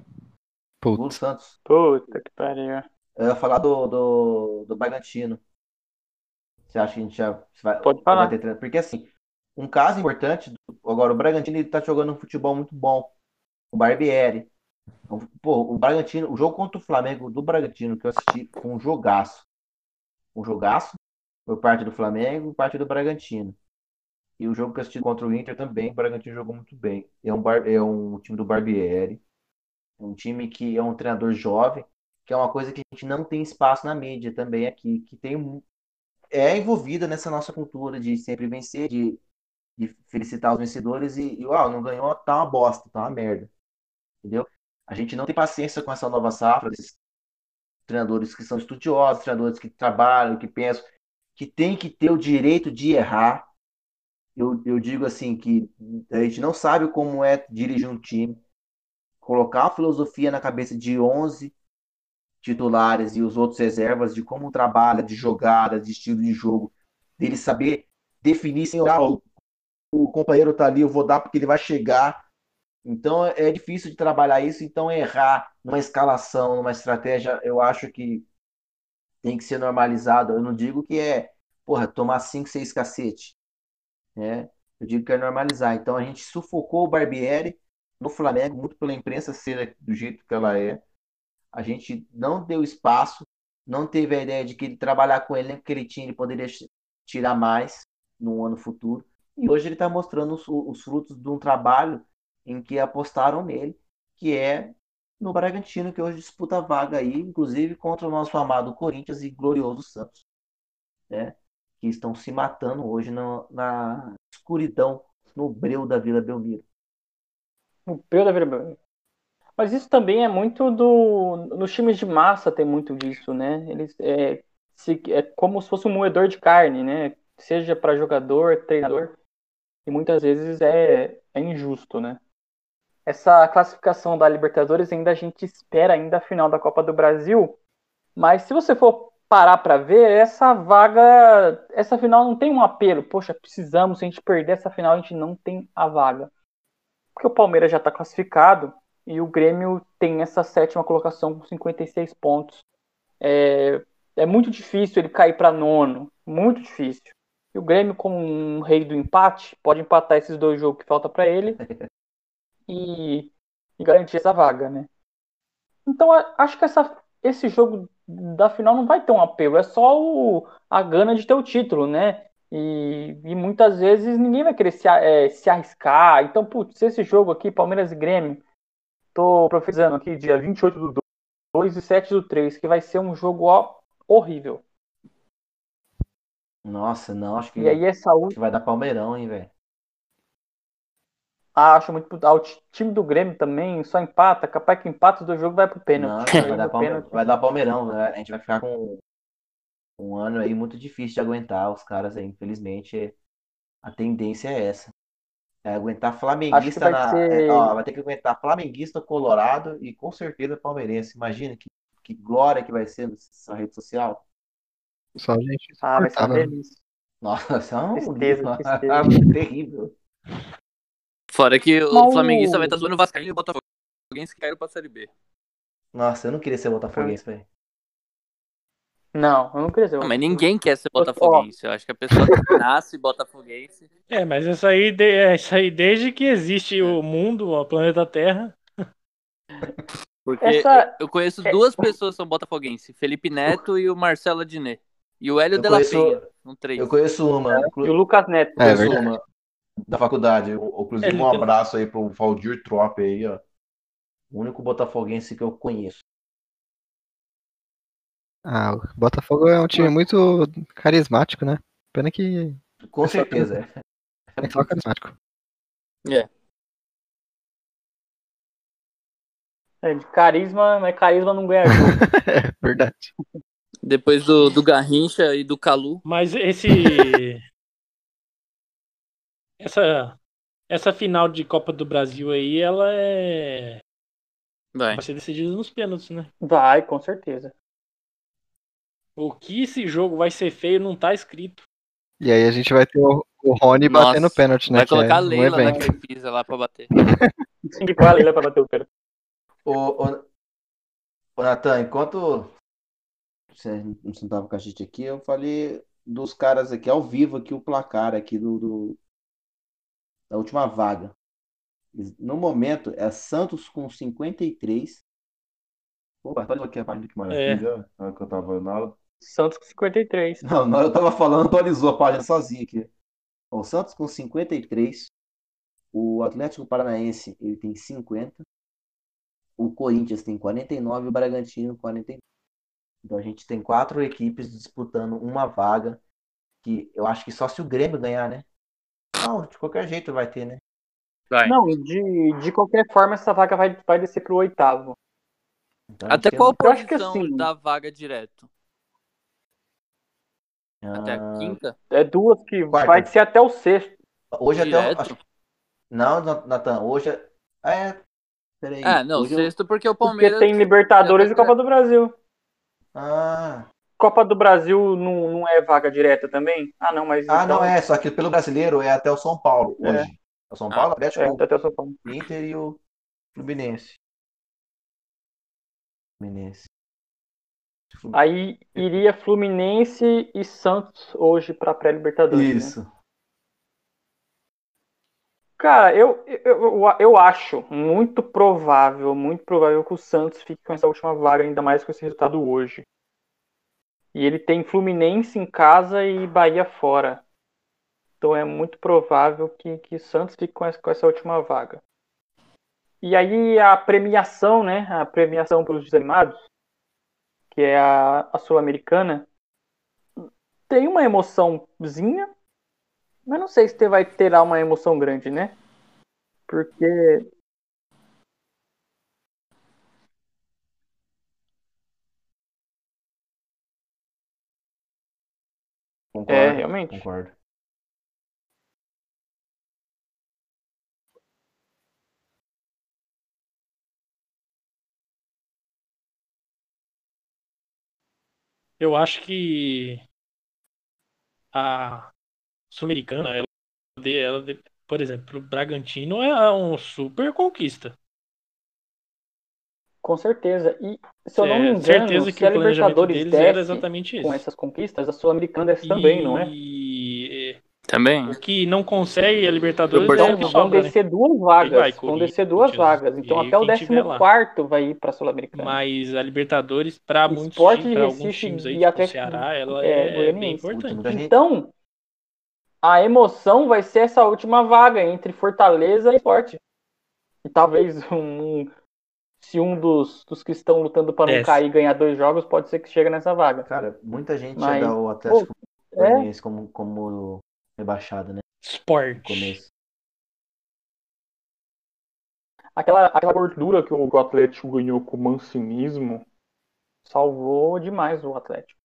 Gol do. Santos. Puta que pariu. Eu ia falar do, do, do Bragantino. Você acha que a gente já vai, Pode falar. vai ter treino? Porque assim, um caso importante, do- agora o Bragantino ele tá jogando um futebol muito bom. O Barbieri. Pô, o Bragantino, o jogo contra o Flamengo do Bragantino que eu assisti foi um jogaço. Um jogaço por parte do Flamengo e parte do Bragantino. E o jogo que eu assisti contra o Inter também, o Bragantino jogou muito bem. É um, bar, é um time do Barbieri. É um time que é um treinador jovem, que é uma coisa que a gente não tem espaço na mídia também aqui, que tem é envolvida nessa nossa cultura de sempre vencer, de, de felicitar os vencedores e, e uau, não ganhou, tá uma bosta, tá uma merda. Entendeu? A gente não tem paciência com essa nova safra, treinadores que são estudiosos, treinadores que trabalham, que pensam, que tem que ter o direito de errar. Eu, eu digo assim que a gente não sabe como é dirigir um time, colocar uma filosofia na cabeça de 11 titulares e os outros reservas de como trabalha, de jogada, de estilo de jogo, dele saber definir sem olhar o, o companheiro tá ali, eu vou dar porque ele vai chegar. Então é difícil de trabalhar isso, então errar numa escalação, numa estratégia, eu acho que tem que ser normalizado. Eu não digo que é, porra, tomar 5, 6 cacete, né? Eu digo que é normalizar. Então a gente sufocou o Barbieri no Flamengo, muito pela imprensa ser do jeito que ela é. A gente não deu espaço, não teve a ideia de que ele trabalhar com ele, que ele tinha, ele poderia tirar mais no ano futuro. E hoje ele está mostrando os, os frutos de um trabalho em que apostaram nele, que é no Bragantino, que hoje disputa a vaga aí, inclusive contra o nosso amado Corinthians e glorioso Santos, né? que estão se matando hoje no, na escuridão, no breu da Vila Belmiro. No breu da Vila Belmiro. Mas isso também é muito do. Nos times de massa tem muito disso, né? Eles é, se, é como se fosse um moedor de carne, né? Seja para jogador, treinador. E muitas vezes é, é injusto, né? Essa classificação da Libertadores ainda a gente espera ainda a final da Copa do Brasil, mas se você for parar para ver, essa vaga, essa final não tem um apelo, poxa, precisamos, se a gente perder essa final, a gente não tem a vaga. Porque o Palmeiras já está classificado e o Grêmio tem essa sétima colocação com 56 pontos. É, é muito difícil ele cair para nono, muito difícil. E o Grêmio, como um rei do empate, pode empatar esses dois jogos que falta para ele <laughs> e, e garantir essa vaga, né? Então acho que essa, esse jogo da final não vai ter um apelo, é só o, a gana de ter o título, né? E, e muitas vezes ninguém vai querer se, é, se arriscar. Então, putz, esse jogo aqui, Palmeiras e Grêmio, tô profetizando aqui, dia 28 do 2 e 7 do 3, que vai ser um jogo ó, horrível. Nossa, não, acho que, e aí essa acho que vai dar Palmeirão, hein, velho. Ah, acho muito. Ah, o time do Grêmio também só empata. Capaz que empata os dois jogos vai pro pênalti. Não, vai, dar pênalti. vai dar Palmeirão. Né? A gente vai ficar com um ano aí muito difícil de aguentar os caras aí. Infelizmente, a tendência é essa. É aguentar flamenguista vai na. Ser... É, ó, vai ter que aguentar flamenguista, colorado e com certeza palmeirense. Imagina que, que glória que vai ser nessa rede social. Só a gente. Ah, vai ser uma delícia. Nossa, <laughs> é um tristeza, tristeza. <laughs> terrível. Fora que o Mas... flamenguista vai estar zoando o Vascaíno e o Botafoguense que caíram pra Série B. Nossa, eu não queria ser Botafoguense, velho. Não, eu não queria ser Botafoguense. Não, mas ninguém quer ser Botafoguense. Eu acho que a pessoa <laughs> nasce Botafoguense. É, mas isso aí, é, isso aí desde que existe o mundo, o planeta Terra. <laughs> Porque Essa... eu conheço é duas pessoas que são botafoguenses, Felipe Neto e o Marcelo Adnet. E o Hélio eu de la Penha, um três. Eu conheço uma. E o Lucas Neto. É, conheço uma da faculdade. Inclusive, um abraço aí pro Valdir Trop aí, ó. O único botafoguense que eu conheço. Ah, o Botafogo é um time muito carismático, né? Pena que. Com certeza, é. É só carismático. É. É, de carisma, mas carisma não ganha jogo. <laughs> é verdade. Depois do, do Garrincha e do Calu. Mas esse. <laughs> essa, essa final de Copa do Brasil aí, ela é. Vai. Vai ser decidida nos pênaltis, né? Vai, com certeza. O que esse jogo vai ser feio não tá escrito. E aí a gente vai ter o, o Rony Nossa, batendo pênalti, né? Vai colocar é a Leila um naquele pisa lá pra bater. <laughs> Tem que pôr a Leila pra bater o pênalti. Ô, ô, ô Natan, enquanto você não sentava com a gente aqui, eu falei dos caras aqui ao vivo aqui, o placar aqui do, do da última vaga. No momento, é Santos com 53. Opa, olha aqui a página que maravilha. É. que eu tava na aula. Santos com 53. Não, não, eu tava falando, atualizou a página sozinho aqui. O Santos com 53. O Atlético Paranaense ele tem 50. O Corinthians tem 49 e o Bragantino 49. Então a gente tem quatro equipes disputando uma vaga que eu acho que só se o Grêmio ganhar, né? Não, de qualquer jeito vai ter, né? Vai. Não, de, de qualquer forma essa vaga vai, vai descer pro oitavo. Então, Até qual posição assim, da vaga direto? Ah, até a quinta? É duas que quarta. vai ser até o sexto. Hoje direto? até o... Não, Natan, hoje é... é... Peraí. Ah, não, hoje sexto eu... porque o Palmeiras... Porque tem Libertadores e Copa do Brasil. Ah... Copa do Brasil não, não é vaga direta também? Ah, não, mas. Ah, então... não é, só que pelo brasileiro é até o São Paulo é. hoje. O São Paulo, Atlético, É, até o São Paulo. Inter e o Fluminense. Fluminense. Flu- Aí iria Fluminense e Santos hoje pra pré-Libertadores. né? Isso. Cara, eu, eu, eu, eu acho muito provável, muito provável que o Santos fique com essa última vaga, ainda mais com esse resultado hoje. E ele tem Fluminense em casa e Bahia fora. Então é muito provável que, que Santos fique com essa, com essa última vaga. E aí a premiação, né? A premiação pelos desanimados, que é a, a Sul-Americana, tem uma emoçãozinha, mas não sei se vai ter lá uma emoção grande, né? Porque Concordo. É, realmente. Concordo. Eu acho que a Sul-Americana, ela, de- ela, por exemplo, o Bragantino é um super conquista. Com certeza. E se eu não É, me engano, certeza que se a o Libertadores deles era desce exatamente com esse. essas conquistas, a Sul-Americana desce também, não é? E Também. o que não consegue a Libertadores é Então o que vão sobra, né? descer duas Quem vagas. vai? vão descer duas vagas. Então E até o quem tiver lá. 14 vai ir para a Sul-Americana. Mas a Libertadores, para muitos Sport times, alguns Recife times aí, e tipo o Atlético Ceará, ela é, é, bem importante. Então, a emoção vai ser essa última vaga entre Fortaleza e Sport. E talvez <laughs> um, se um dos, dos que estão lutando para não cair ganhar dois jogos, pode ser que chegue nessa vaga. Cara, muita gente Mas, ia dar o Atlético É, Goianiense como, como rebaixado, né? Sport. Começo. Aquela, aquela gordura que o Atlético ganhou com o mancinismo. salvou demais o Atlético.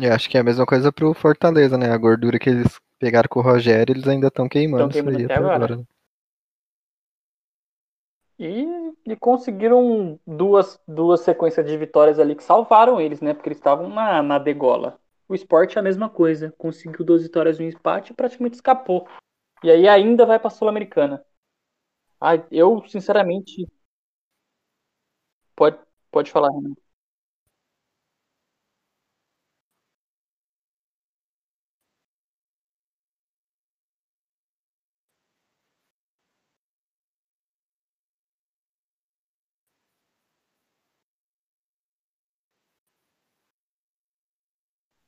E acho que é a mesma coisa pro Fortaleza, né? A gordura que eles pegaram com o Rogério, eles ainda estão queimando Tão queimando isso aí até até agora. agora. E, e conseguiram duas, duas sequências de vitórias ali que salvaram eles, né? Porque eles estavam na, na degola. O esporte é a mesma coisa. Conseguiu duas vitórias e um empate e praticamente escapou. E aí ainda vai pra Sul-Americana. Ah, eu, sinceramente. Pode, pode falar, Renan.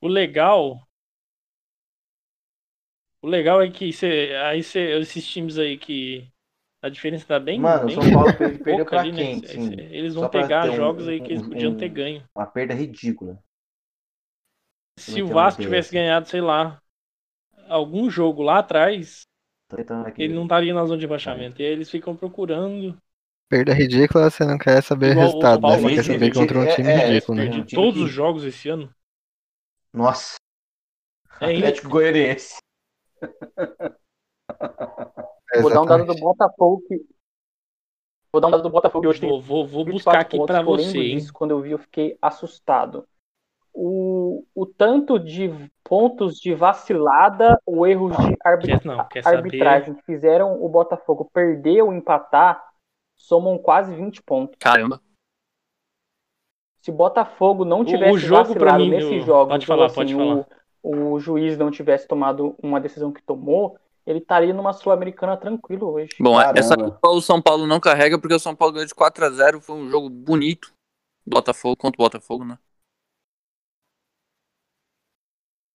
O legal. O legal é que cê, aí cê, esses times aí que. A diferença tá bem. Mano, o bem São Paulo per- <laughs> perdeu pouca pra ali, né? quem? Cê- Sim. Eles vão pegar ter um- jogos aí que eles um- podiam ter ganho. Uma perda ridícula. Se é o que é Vasco tivesse assim? ganhado, sei lá, algum jogo lá atrás, ele não estaria na zona de rebaixamento. E aí eles ficam procurando. Perda ridícula, você não quer saber Igual o resultado, né? Você quer saber contra um é- time é, ridículo, né? é, Perdi um todos que- os jogos esse ano. Nossa. É isso. Atlético Goianiense. Vou dar um dado do. Botafogo que. Vou dar um dado do Botafogo que hoje tem Vou, vou, vou 24 buscar aqui lembro você, disso, quando eu vi, eu fiquei assustado. O, o tanto de pontos de vacilada ou erros de arbitra- Quer, não, quer saber? arbitragem que fizeram o Botafogo perder ou empatar somam quase 20 pontos. Caramba. Se Botafogo não tivesse o jogo pra vacilado mim, nesses o- jogos, pode falar, ou, assim, pode o, o juiz não tivesse tomado uma decisão que tomou, ele estaria numa Sul-Americana tranquilo hoje. Bom, Caramba. essa culpa o São Paulo não carrega porque o São Paulo ganhou de 4x0. Foi um jogo bonito. Botafogo contra o Botafogo, né?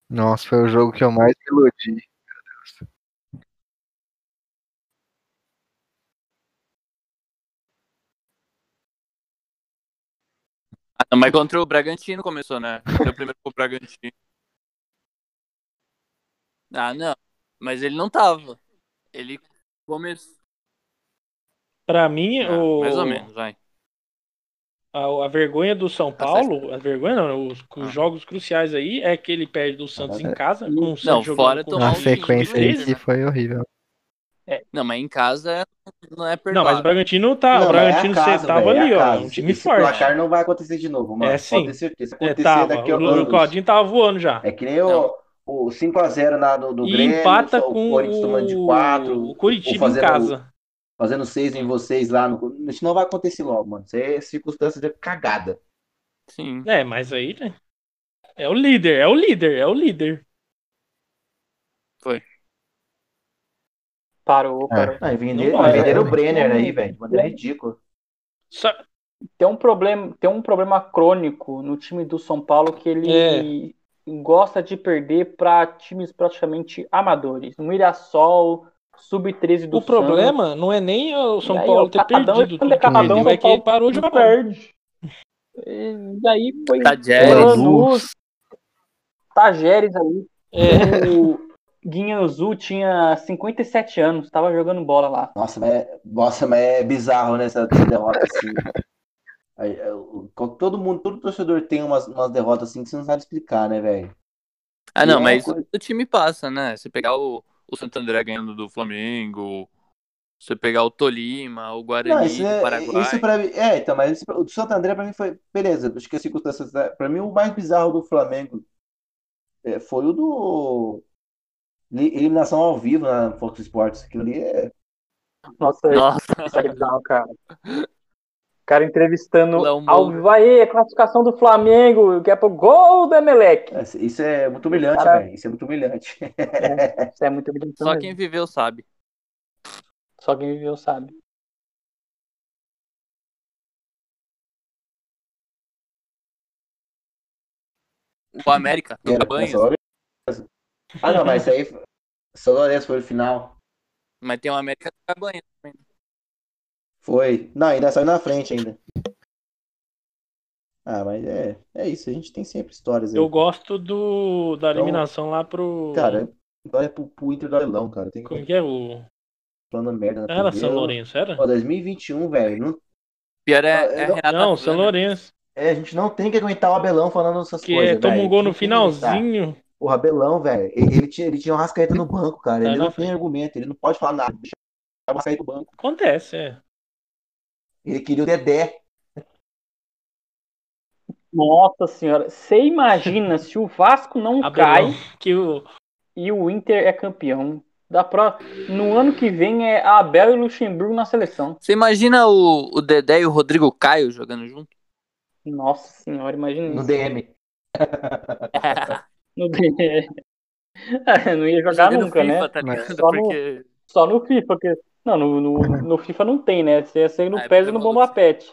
Nossa, foi o jogo que eu mais me iludi. Mas contra o Bragantino começou, né? Deu primeiro pro Bragantino. Ah, não. Mas ele não tava. Ele começou. Pra mim, Ah, o, Mais ou menos, vai. a, a vergonha do São Tá Paulo, a vergonha não, os, os Ah. jogos cruciais aí é que ele perde do Santos em casa, com o Não, Santos fora jogando com A sequência aí foi horrível. Não, mas em casa não é Não, perdoável. mas o Bragantino tá, Não, o é Bragantino casa, você tava velho, é ali, ó, casa. um time Esse forte. placar não vai acontecer de novo, mano. É, Pode sim. ter certeza. Se É, acontecer tava, daqui a o, o. Claudinho tava voando já. É que nem o, Não. o 5x0 na do, do e Grêmio, empata só o com Corinthians tomando de 4, o Curitiba em fazendo- casa. fazendo 6 em vocês lá. No... Isso não vai acontecer logo, mano. Isso é circunstância de cagada. Sim. É, mas aí, né? É o líder, é o líder, é o líder. Parou, parou. Ah, e venderam, Não vai, venderam é. o Brenner aí, velho. De maneira ridícula. Só, Tem um problema, tem um problema crônico no time do São Paulo que ele gosta de perder para times praticamente amadores. Mirassol, sub-13 do o problema não é nem o São E aí, Paulo ter Catadão, perdido é tudo. Catadão, Ele vai que parou de jogar. Perde. E aí foi Tajeres. Lanús, Tajeres ali. É, O Guinhanzu tinha 57 anos, tava jogando bola lá. Nossa, mas é, nossa, mas é bizarro, né? Essa, derrota assim. <laughs> Aí, o- todo mundo, todo torcedor tem umas, umas derrotas assim que você não sabe explicar, né, velho? Ah, não, é mas coisa- o time passa, né? Você pegar o, o Santo André ganhando do Flamengo, você pegar o Tolima, o Guarani Não, isso do é, Paraguai. isso pra mim, é, então, mas esse- o Santo André pra mim foi, beleza, acho que as circunstâncias, né, pra mim o mais bizarro do Flamengo é, foi o do eliminação ao vivo na Fox Sports, aquilo ali é, Nossa, Nossa, isso é cara. O cara entrevistando ao vivo, aí, classificação do Flamengo, que é pro gol do Emelec. é, isso é muito humilhante, Cara- velho, isso é muito humilhante. Isso é muito brilhante. só quem viveu sabe. Só quem viveu sabe. O América, do Lourenço. Ah, não, mas isso aí, São Lourenço foi o final. mas tem o América do Cabanhas também. Foi. Não, ainda saiu na frente ainda. Ah, mas é, é isso, a gente tem sempre histórias aí. eu gosto do, da Então, eliminação lá pro. Cara, olha pro, pro Inter do Alelão, cara. Tem como que que é o. falando merda na Era TV. São Lourenço, era? Ó, 2021, velho. não- Pior é, Ah, é a não- Renata Não, São né? Lourenço. É, a gente não tem que aguentar o Abelão falando essas Que coisas, é, toma velho. um gol no que finalzinho. O Abelão, velho, ele, ele tinha, ele tinha um Rascaeta no banco, cara. Ele na não tem argumento, ele não pode falar nada. Deixa o Rascaeta no banco. Acontece, é. Ele queria o Dedé. Nossa senhora, você imagina se o Vasco não <laughs> cai Abelão. Que o, e o Inter é campeão? Da pro... No ano que vem é Abel e Luxemburgo na seleção. Você imagina o, o Dedé e o Rodrigo Caio jogando junto? Nossa senhora, imagina No isso. DM. No D- <laughs> <laughs> É, não ia jogar Jogando nunca, FIFA, né? tá ligado? Só no- Porque Só no FIFA. Porque... Não, no, no, no FIFA não tem, né? Você ia sair no Ah, é PES e no é Bomba maluco. Pet.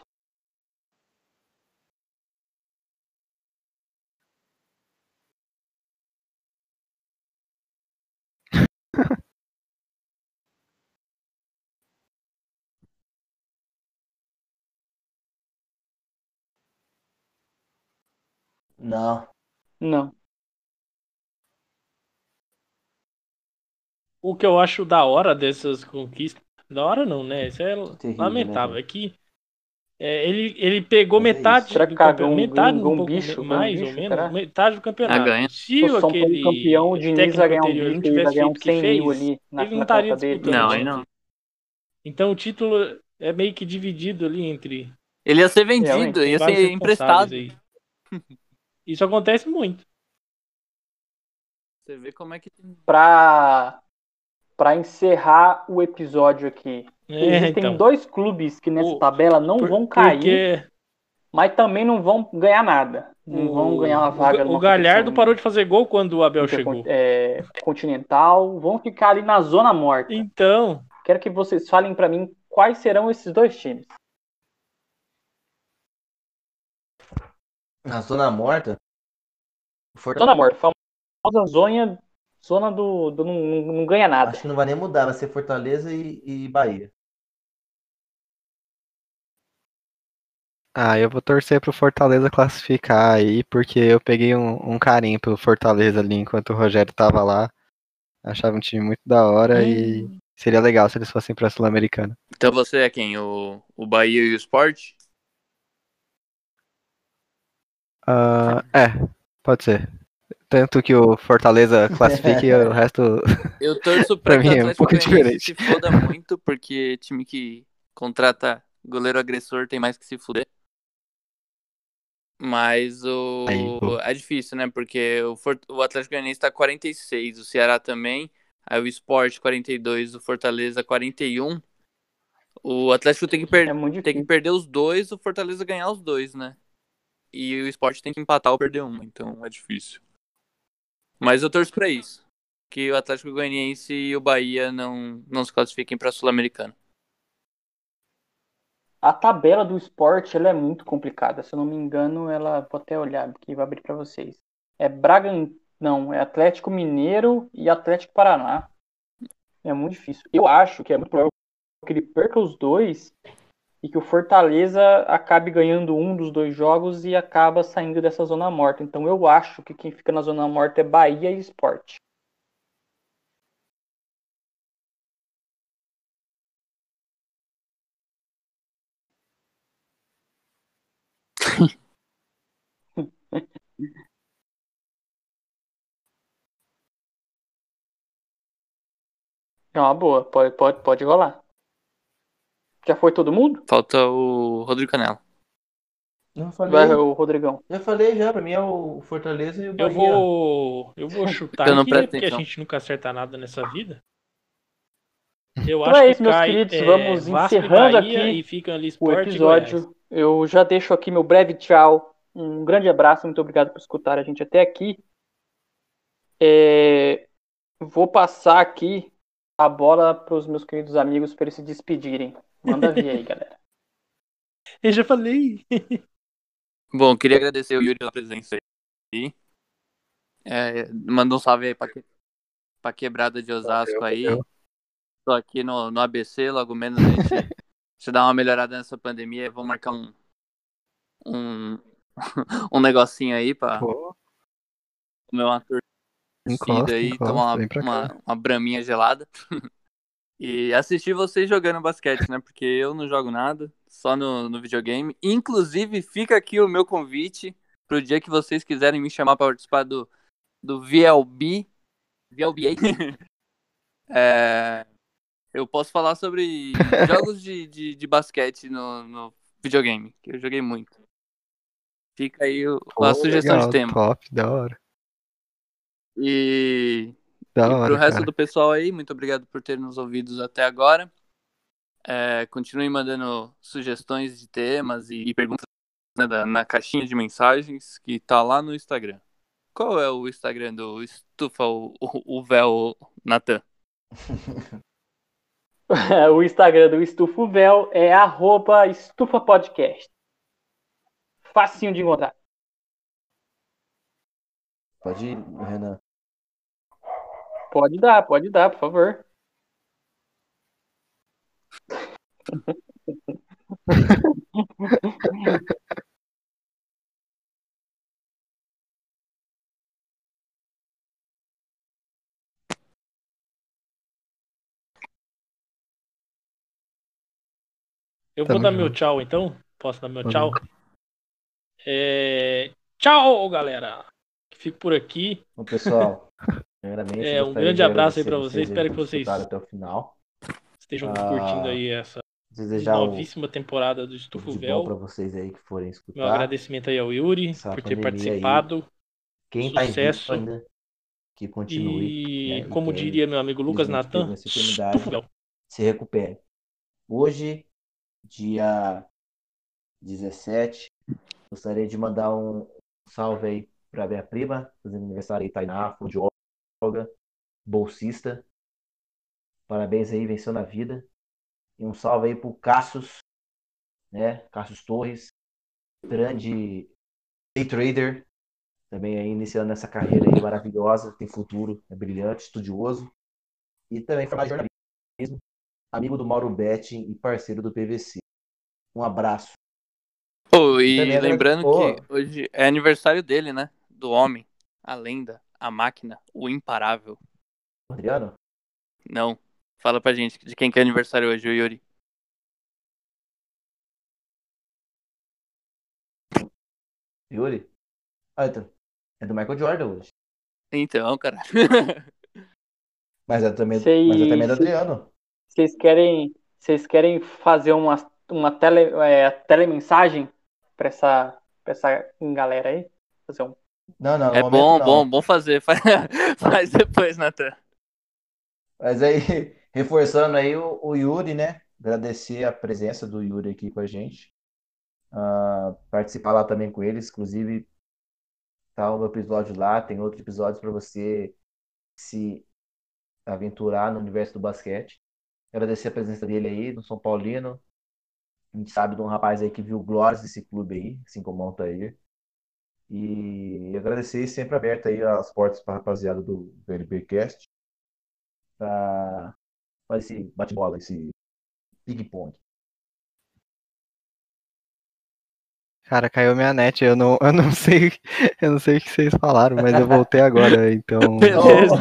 Não. Não. O que eu acho da hora dessas conquistas. Da hora não, né? Isso é Terrível, lamentável. né, É que é, ele, ele pegou Mas é metade isso. Do campeonato. um- Metade, um um pouco bicho, um mais bicho, ou menos. será? Metade do campeonato. Ah, ganha. Se o São aquele campeão, o Diniz técnico vai ganhar um anterior bicho, tivesse ganhar feito uns o que 100 mil fez, ali na, ele não estaria disputando. Não, né? aí não. Então o título é meio que dividido ali entre ele ia ser vendido, tem ia ser emprestado. Isso acontece muito. Você vê como é que. Pra, pra encerrar o episódio aqui. É, Existem então. dois clubes que nessa O- tabela não Por- vão cair, Porque mas também não vão ganhar nada. Não vão ganhar uma vaga o, o Galhardo parou de fazer gol quando o Abel chegou. é, continental. Vão ficar ali na zona morta. Então, Quero que vocês falem pra mim quais serão esses dois times. Na zona morta? O Fortaleza- Zona morta, famosa zona, zona do, do não, não- ganha nada. Acho que não vai nem mudar, vai ser Fortaleza e, e Bahia. Ah, eu vou torcer pro Fortaleza classificar aí, porque eu peguei um, um carinho pelo Fortaleza ali enquanto o Rogério tava lá. Achava um time muito da hora e seria legal se eles fossem pra Sul-Americana. Então você é quem? O, o Bahia e o Sport? Ah, é, pode ser. Tanto que o Fortaleza <laughs> classifique e o resto. <laughs> Eu torço pra, Pra mim é um pouco Goianiense diferente. se foda muito, porque time que contrata goleiro agressor tem mais que se fuder. Mas o. Aí, é difícil, né? Porque o, For- o Atlético Goianiense tá 46, o Ceará também. Aí o Sport 42, o Fortaleza 41. O Atlético tem que, per- É tem que perder os dois, o Fortaleza ganhar os dois, né? E o Sport tem que empatar ou perder um, então é difícil. Mas eu torço pra isso. Que o Atlético Goianiense e o Bahia não, não se classifiquem pra Sul-Americana. A tabela do esporte ela é muito complicada. Se eu não me engano, ela vou até olhar aqui, vou abrir para vocês. É Braga, não, é Atlético Mineiro e Atlético Paraná. É muito difícil. Eu acho que é muito provável que ele perca os dois e que o Fortaleza acabe ganhando um dos dois jogos e acaba saindo dessa zona morta. Então eu acho que quem fica na zona morta é Bahia e Sport. <laughs> É uma boa, pode, pode, pode rolar. Já foi todo mundo? Falta o Rodrigo Canela. Não falei. Vai, o Rodrigão. Já falei já, pra mim é o Fortaleza e o Eu Bahia. vou. Eu vou chutar Eu não aqui, né? presto Porque a gente nunca acerta nada nessa vida. Eu Então acho é que isso, meus cai, queridos, é, vamos Vasco e encerrando Bahia aqui e fica ali o Sport e Goiás. episódio. Eu já deixo aqui meu breve tchau. Um grande abraço, muito obrigado por escutar a gente até aqui. É, Vou passar aqui a bola para os meus queridos amigos para eles se despedirem. Manda vir aí, galera. <laughs> Eu já falei. Bom, queria agradecer o Yuri pela presença aí. É, manda um salve aí pra, que- pra quebrada de Osasco aí. Tô aqui no, no ABC, logo menos a gente, <laughs> se dar uma melhorada nessa pandemia, vou marcar um um, <laughs> um negocinho aí pra Pô, comer uma torcida aí, encosta, tomar uma, uma, uma braminha gelada. E assistir vocês jogando basquete, né? Porque eu não jogo nada, só no, no videogame. Inclusive, fica aqui o meu convite pro dia que vocês quiserem me chamar para participar do, do VLB. VLBA. <laughs> É, eu posso falar sobre <laughs> jogos de, de, de basquete no, no videogame, que eu joguei muito. Fica aí o- Pô, a sugestão legal, de tema. Top, da hora. E Da e hora, pro resto cara. do pessoal aí, muito obrigado por ter nos ouvidos até agora. É, continuem mandando sugestões de temas e, e perguntas né, da- na caixinha de mensagens que tá lá no Instagram. Qual é o Instagram do Estufa o, o, o Véu, Natan? <laughs> o Instagram do Estufo Véu é arroba Estufa Podcast. Facinho de encontrar. Pode ir, Renan. Pode dar, pode dar, por favor. Eu vou dar meu tchau então. Posso dar meu tchau? É, Tchau, galera. Fico por aqui. Bom, pessoal, <laughs> primeiramente. É, um grande de abraço aí pra vocês. Espero que vocês- até o final. Estejam Ah, curtindo aí essa Desejar um novíssima temporada do Estufo Véu. para vocês aí que forem Meu escutar. agradecimento aí ao Yuri Essa por ter pandemia aí. participado. Quem tá sucesso. ainda, que continue. E né, como diria meu amigo Lucas Natan, Estufo Véu. se recupere. Hoje, dia 17, gostaria de mandar um salve aí para minha prima, fazendo aniversário aí, Tainá, fã yoga, bolsista. Parabéns aí, venceu na vida. E um salve aí pro Cassius, né? Cassius Torres, grande day trader, também aí iniciando essa carreira aí maravilhosa, tem futuro, é brilhante, estudioso. E também em jornalismo, amigo do Mauro Betti e parceiro do PVC. Um abraço. Oh, e agrade- lembrando Ô. que hoje é aniversário dele, né? Do homem, a lenda, a máquina, o imparável. Adriano? Não. Fala pra gente de quem que é aniversário hoje, o Yuri. Yuri? Ah, então. É do Michael Jordan hoje. Então, cara. Mas é também, Sei- mas é também do sei- Adriano. Vocês querem, vocês querem fazer uma, uma tele, é, telemensagem para essa, pra essa galera aí? Fazer um. Não, não, É momento bom, não. bom, bom fazer. <laughs> Faz, faz depois, Natan. Mas aí, <laughs> reforçando aí o, o Yuri, né? Agradecer a presença do Yuri aqui com a gente. Ah, participar lá também com eles. Inclusive, tá o meu episódio lá. Tem outros episódios para você se aventurar no universo do basquete. Agradecer a presença dele aí, no São Paulino. A gente sabe de um rapaz aí que viu glórias desse clube aí, assim como o Altair. E agradecer e sempre aberto aí as portas para a rapaziada do VLBcast para fazer esse bate-bola, esse ping-pong. Cara, caiu minha net, eu não, eu não <laughs> sei, eu não sei o que vocês falaram, mas eu voltei agora, então. <laughs> Beleza.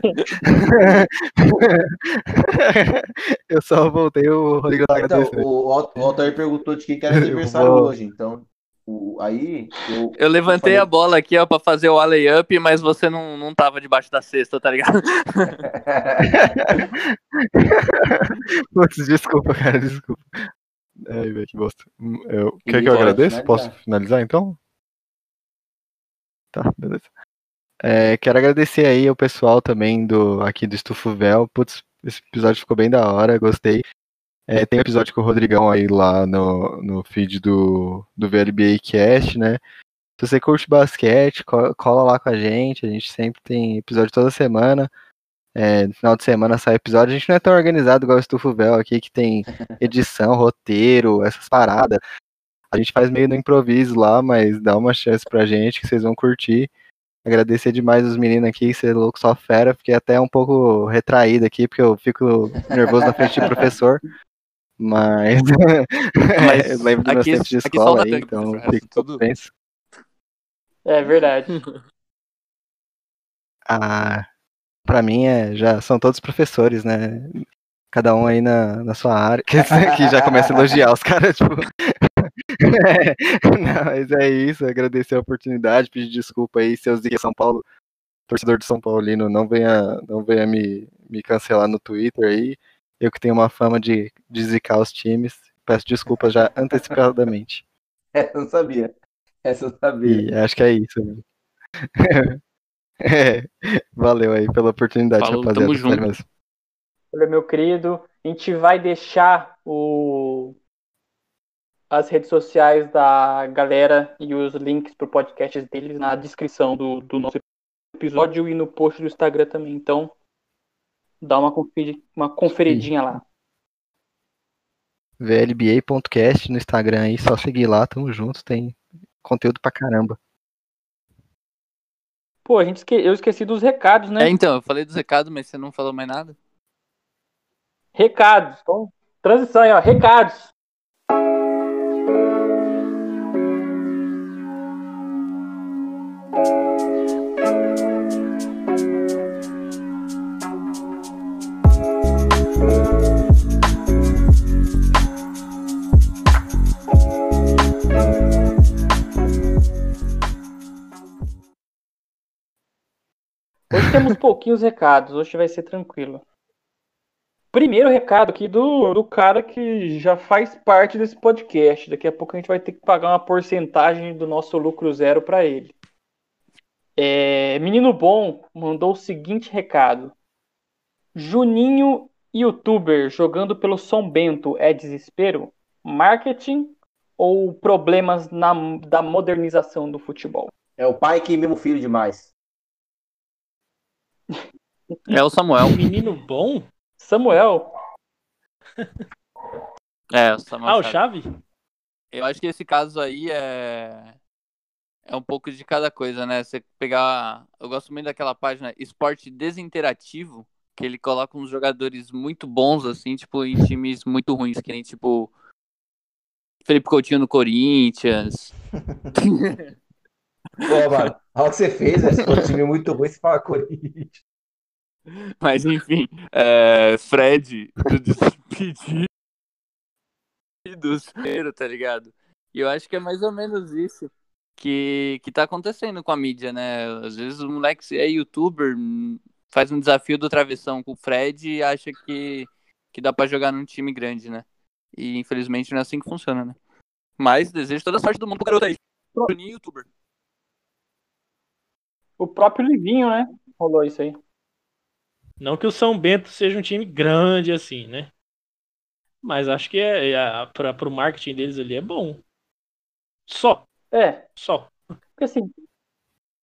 <laughs> eu só voltei, o Rodrigo Então, o, Al- o Altair perguntou de quem que era aniversário vou- hoje. Então, o, aí eu, Eu levantei falei- a bola aqui, ó, pra fazer o alley-up, mas você não, não tava debaixo da cesta, tá ligado? <laughs> Putz, desculpa, cara, desculpa. Ai, velho, que bosta. Hum, Eu, quer que eu pode agradeça? finalizar. Posso finalizar então? Tá, beleza. É, quero agradecer aí ao pessoal também do aqui do Estufo Véu. Putz, esse episódio ficou bem da hora, gostei. É, tem episódio com o Rodrigão aí lá no, no feed do, do VLBA Cast, né? Se você curte basquete, co- cola lá com a gente. A gente sempre tem episódio toda semana. É, no final de semana sai episódio. A gente não é tão organizado igual o Estufo Véu aqui, que tem <laughs> edição, roteiro, essas paradas. A gente faz meio no improviso lá, mas dá uma chance pra gente que vocês vão curtir. Agradecer demais os meninos aqui, ser louco só fera. Fiquei até um pouco retraído aqui, porque eu fico nervoso na frente do professor. <laughs> Mas, Mas <laughs> eu lembro dos meus aqui- tempos de o escola aí, então professor, fico tudo- tenso. É verdade. <laughs> Ah, pra mim é, já são todos professores, né? Cada um aí na, na sua área. Que, que já começa a elogiar os caras, <laughs> tipo. É, não, mas é isso, agradecer a oportunidade, pedir desculpa aí se eu ziquei São Paulo, torcedor de São Paulino, não venha, não venha me, me cancelar no Twitter aí. Eu que tenho uma fama de, de zicar os times, peço desculpas já <laughs> antecipadamente. Essa eu sabia. Essa eu sabia. E acho que é isso. né? É, <laughs> valeu aí pela oportunidade, Falou, rapaziada. tamo junto. mesmo. Olha, meu querido, a gente vai deixar o... as redes sociais da galera e os links pro podcast deles na descrição do, do nosso episódio e no post do Instagram também. Então, dá uma, conferi- uma conferidinha lá. VLBA.cast no Instagram aí, só seguir lá, tamo junto, tem conteúdo pra caramba. Pô, a gente esque... eu esqueci dos recados, né? É, então, eu falei dos recados, mas você não falou mais nada. Recados. Então, transição aí, ó. Recados. Temos pouquinhos recados, hoje vai ser tranquilo. Primeiro recado aqui do, do cara que já faz parte desse podcast. Daqui a pouco a gente vai ter que pagar uma porcentagem do nosso lucro zero para ele. É, Menino Bom mandou o seguinte recado: Juninho, youtuber, jogando pelo São Bento é desespero? Marketing ou problemas na, da modernização do futebol? É o pai que mima o filho demais. É o Samuel. Menino bom? Samuel, É, o Samuel. Ah, o. Chave? Eu acho que esse caso aí é. É um pouco de cada coisa, né? Você pegar. Eu gosto muito daquela página Esporte Desinterativo, que ele coloca uns jogadores muito bons, assim, tipo, em times muito ruins, que nem tipo. Felipe Coutinho no Corinthians. <laughs> Pô, mano, olha o que você fez, né? Se for um time muito ruim, você fala Corinthians. Mas enfim, é, Fred do Despedido, tá ligado? E eu acho que é mais ou menos isso que, que tá acontecendo com a mídia, né? Às vezes o moleque é youtuber, faz um desafio do travessão com o Fred e acha que, que dá pra jogar num time grande, né? E infelizmente não é assim que funciona, né? Mas desejo toda a sorte do mundo pro garoto aí. Juninho youtuber. O próprio Livinho, né? Rolou isso aí. Não que o São Bento seja um time grande assim, né? Mas acho que é, é para o marketing deles ali é bom. Só, É, só. porque assim,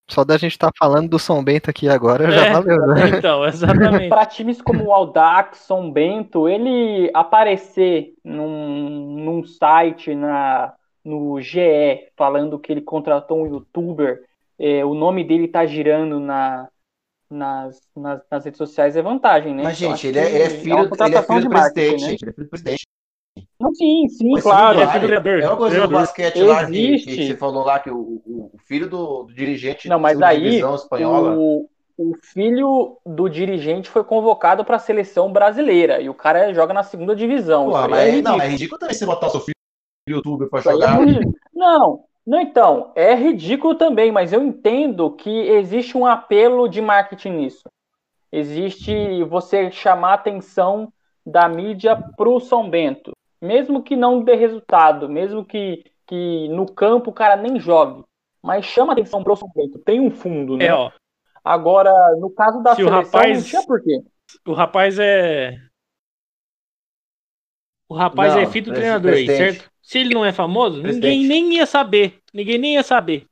Só da gente estar falando do São Bento aqui agora já É. valeu, né? <laughs> Então, exatamente. para times como o Audax, São Bento, ele aparecer num, num site na, no GE falando que ele contratou um youtuber, é, o nome dele tá girando na, nas, nas, nas redes sociais é vantagem, né? Mas, gente, ele é, ele é filho, uma ele é filho do presidente, né? Ele é filho do presidente. Não, sim, sim, Mas claro. é filho do vereador, É uma coisa do basquete lá que, que você falou lá que o, o- filho do, do dirigente Não, mas segunda aí divisão espanhola. o, o filho do dirigente foi convocado para a seleção brasileira e o cara joga na segunda divisão. Isso mas é é, não, é ridículo. ridículo também você botar o seu filho no YouTube aí é jogar. muito- Não, não, então, é ridículo também, mas eu entendo que existe um apelo de marketing nisso. Existe você chamar a atenção da mídia pro São Bento. Mesmo que não dê resultado, mesmo que, que no campo o cara nem jogue. Mas chama a atenção pro São Bento. Tem um fundo, né? É, ó. Agora, no caso da Se o seleção, rapaz- não tinha porquê. O rapaz é. O rapaz Não, é filho do presi- treinador aí, certo? Se ele não é famoso, ninguém nem ia saber. Ninguém nem ia saber.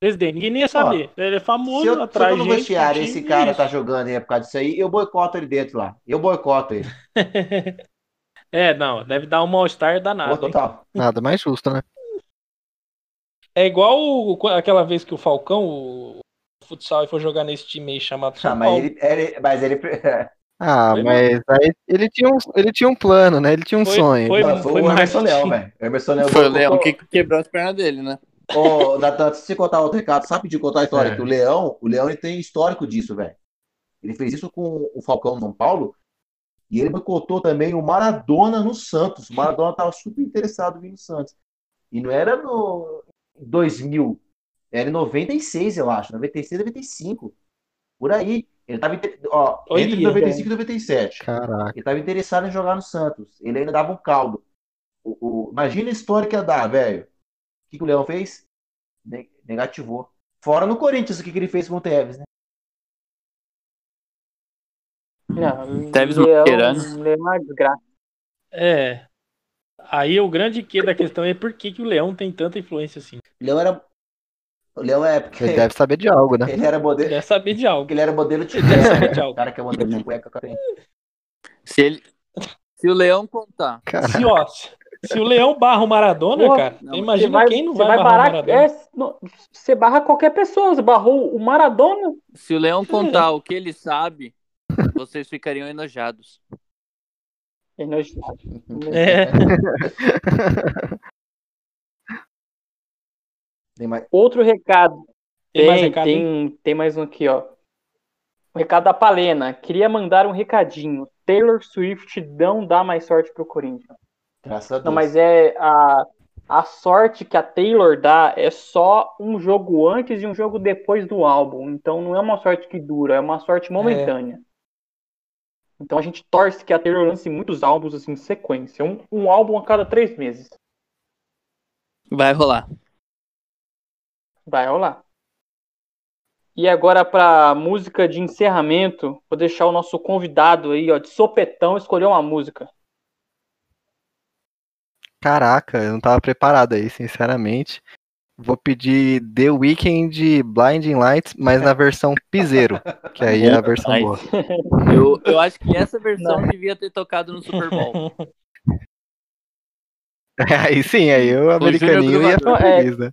Presidente, ninguém nem ia saber. ele é famoso, Se eu, se eu no gente. vestiário e esse cara isso. tá jogando aí por causa disso aí, eu boicoto ele dentro lá. Eu boicoto ele. <laughs> é, não, deve dar um mal-estar danado. hein? total. Nada mais justo, né? É igual o- aquela vez que o Falcão, o futsal, foi jogar nesse time aí chamado São Ah, mas ele, ele- mas ele <laughs> Ah, Foi mas aí ele tinha, um, ele tinha um plano, né? Ele tinha um Foi- sonho. foi- foi, foi o Emerson. Leão, velho. O Emerson Leão Foi o Leão que quebrou as pernas dele, né? Ô, Natan, de você contar outro recado, sabe de contar a história? É. Que o Leão, o Leão ele tem histórico disso, velho. Ele fez isso com o Falcão no São Paulo e ele boicotou também o Maradona no Santos. O Maradona tava super interessado em vir no Santos. E não era no 2000, era em 96, eu acho. 96, 95. Por aí. Ele tava ó, Olha, entre 95 e 97. Caraca. Ele estava interessado em jogar no Santos. Ele ainda dava um caldo. O, o- imagina a história que ia dar, velho. O que, que o Leão fez? Ne- Negativou. Fora no Corinthians, o que, que ele fez com o Tevez, né? Não, Tevez Leão, é uma desgraça. É. Aí o grande que da questão é por que, que o Leão tem tanta influência assim. O Leão era. O Leão é porque Ele deve saber de algo, né? ele era modelo. Deve saber de algo. Ele era modelo de Deve saber de <laughs> cueca. O algo. cara que é modelo de cueca. tem- Se ele. Se o Leão contar. Caraca. Se, ó, se o Leão barra o Maradona, Porra, cara, não, imagina vai- quem não você vai, barrar Maradona. é, não, você barra qualquer pessoa. Você barrou o Maradona. Se o Leão contar o que ele sabe, <laughs> vocês ficariam enojados. É nojento. <laughs> É. Tem mais- Outro recado. Tem mais Tem, recado aí? tem, tem mais um aqui, ó. O recado da Palena. Queria mandar um recadinho. Taylor Swift não dá mais sorte pro Corinthians. Graças a Deus. Não, mas é a, a sorte que a Taylor dá é só um jogo antes e um jogo depois do álbum. Então não é uma sorte que dura, é uma sorte momentânea. Então a gente torce que a Taylor lance muitos álbuns assim em sequência. Um, um álbum a cada três meses. Vai rolar. Vai rolar. E agora para música de encerramento, vou deixar o nosso convidado aí, ó, de sopetão, escolher uma música. Caraca, eu não tava preparado aí, sinceramente. Vou pedir The Weeknd Blinding Lights, mas na versão piseiro, que aí é a versão boa. <laughs> Eu, eu acho que essa versão devia ter tocado no Super Bowl. <laughs> Aí sim, aí o americaninho ia ficar feliz, né?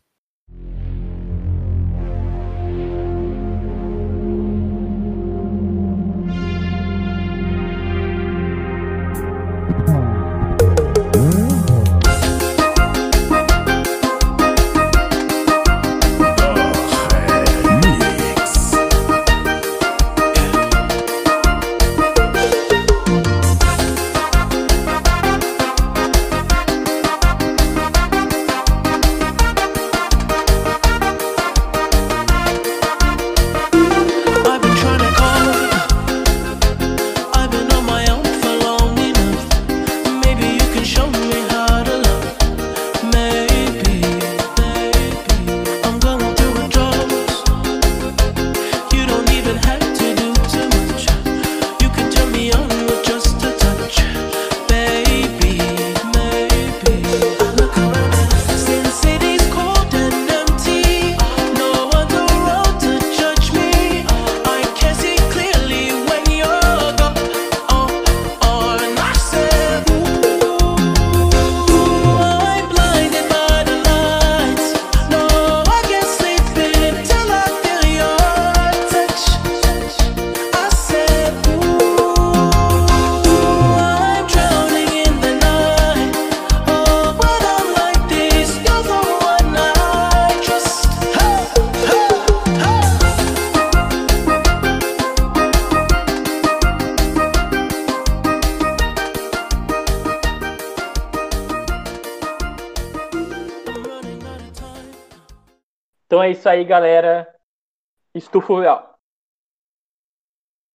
isso aí, galera. Estufa o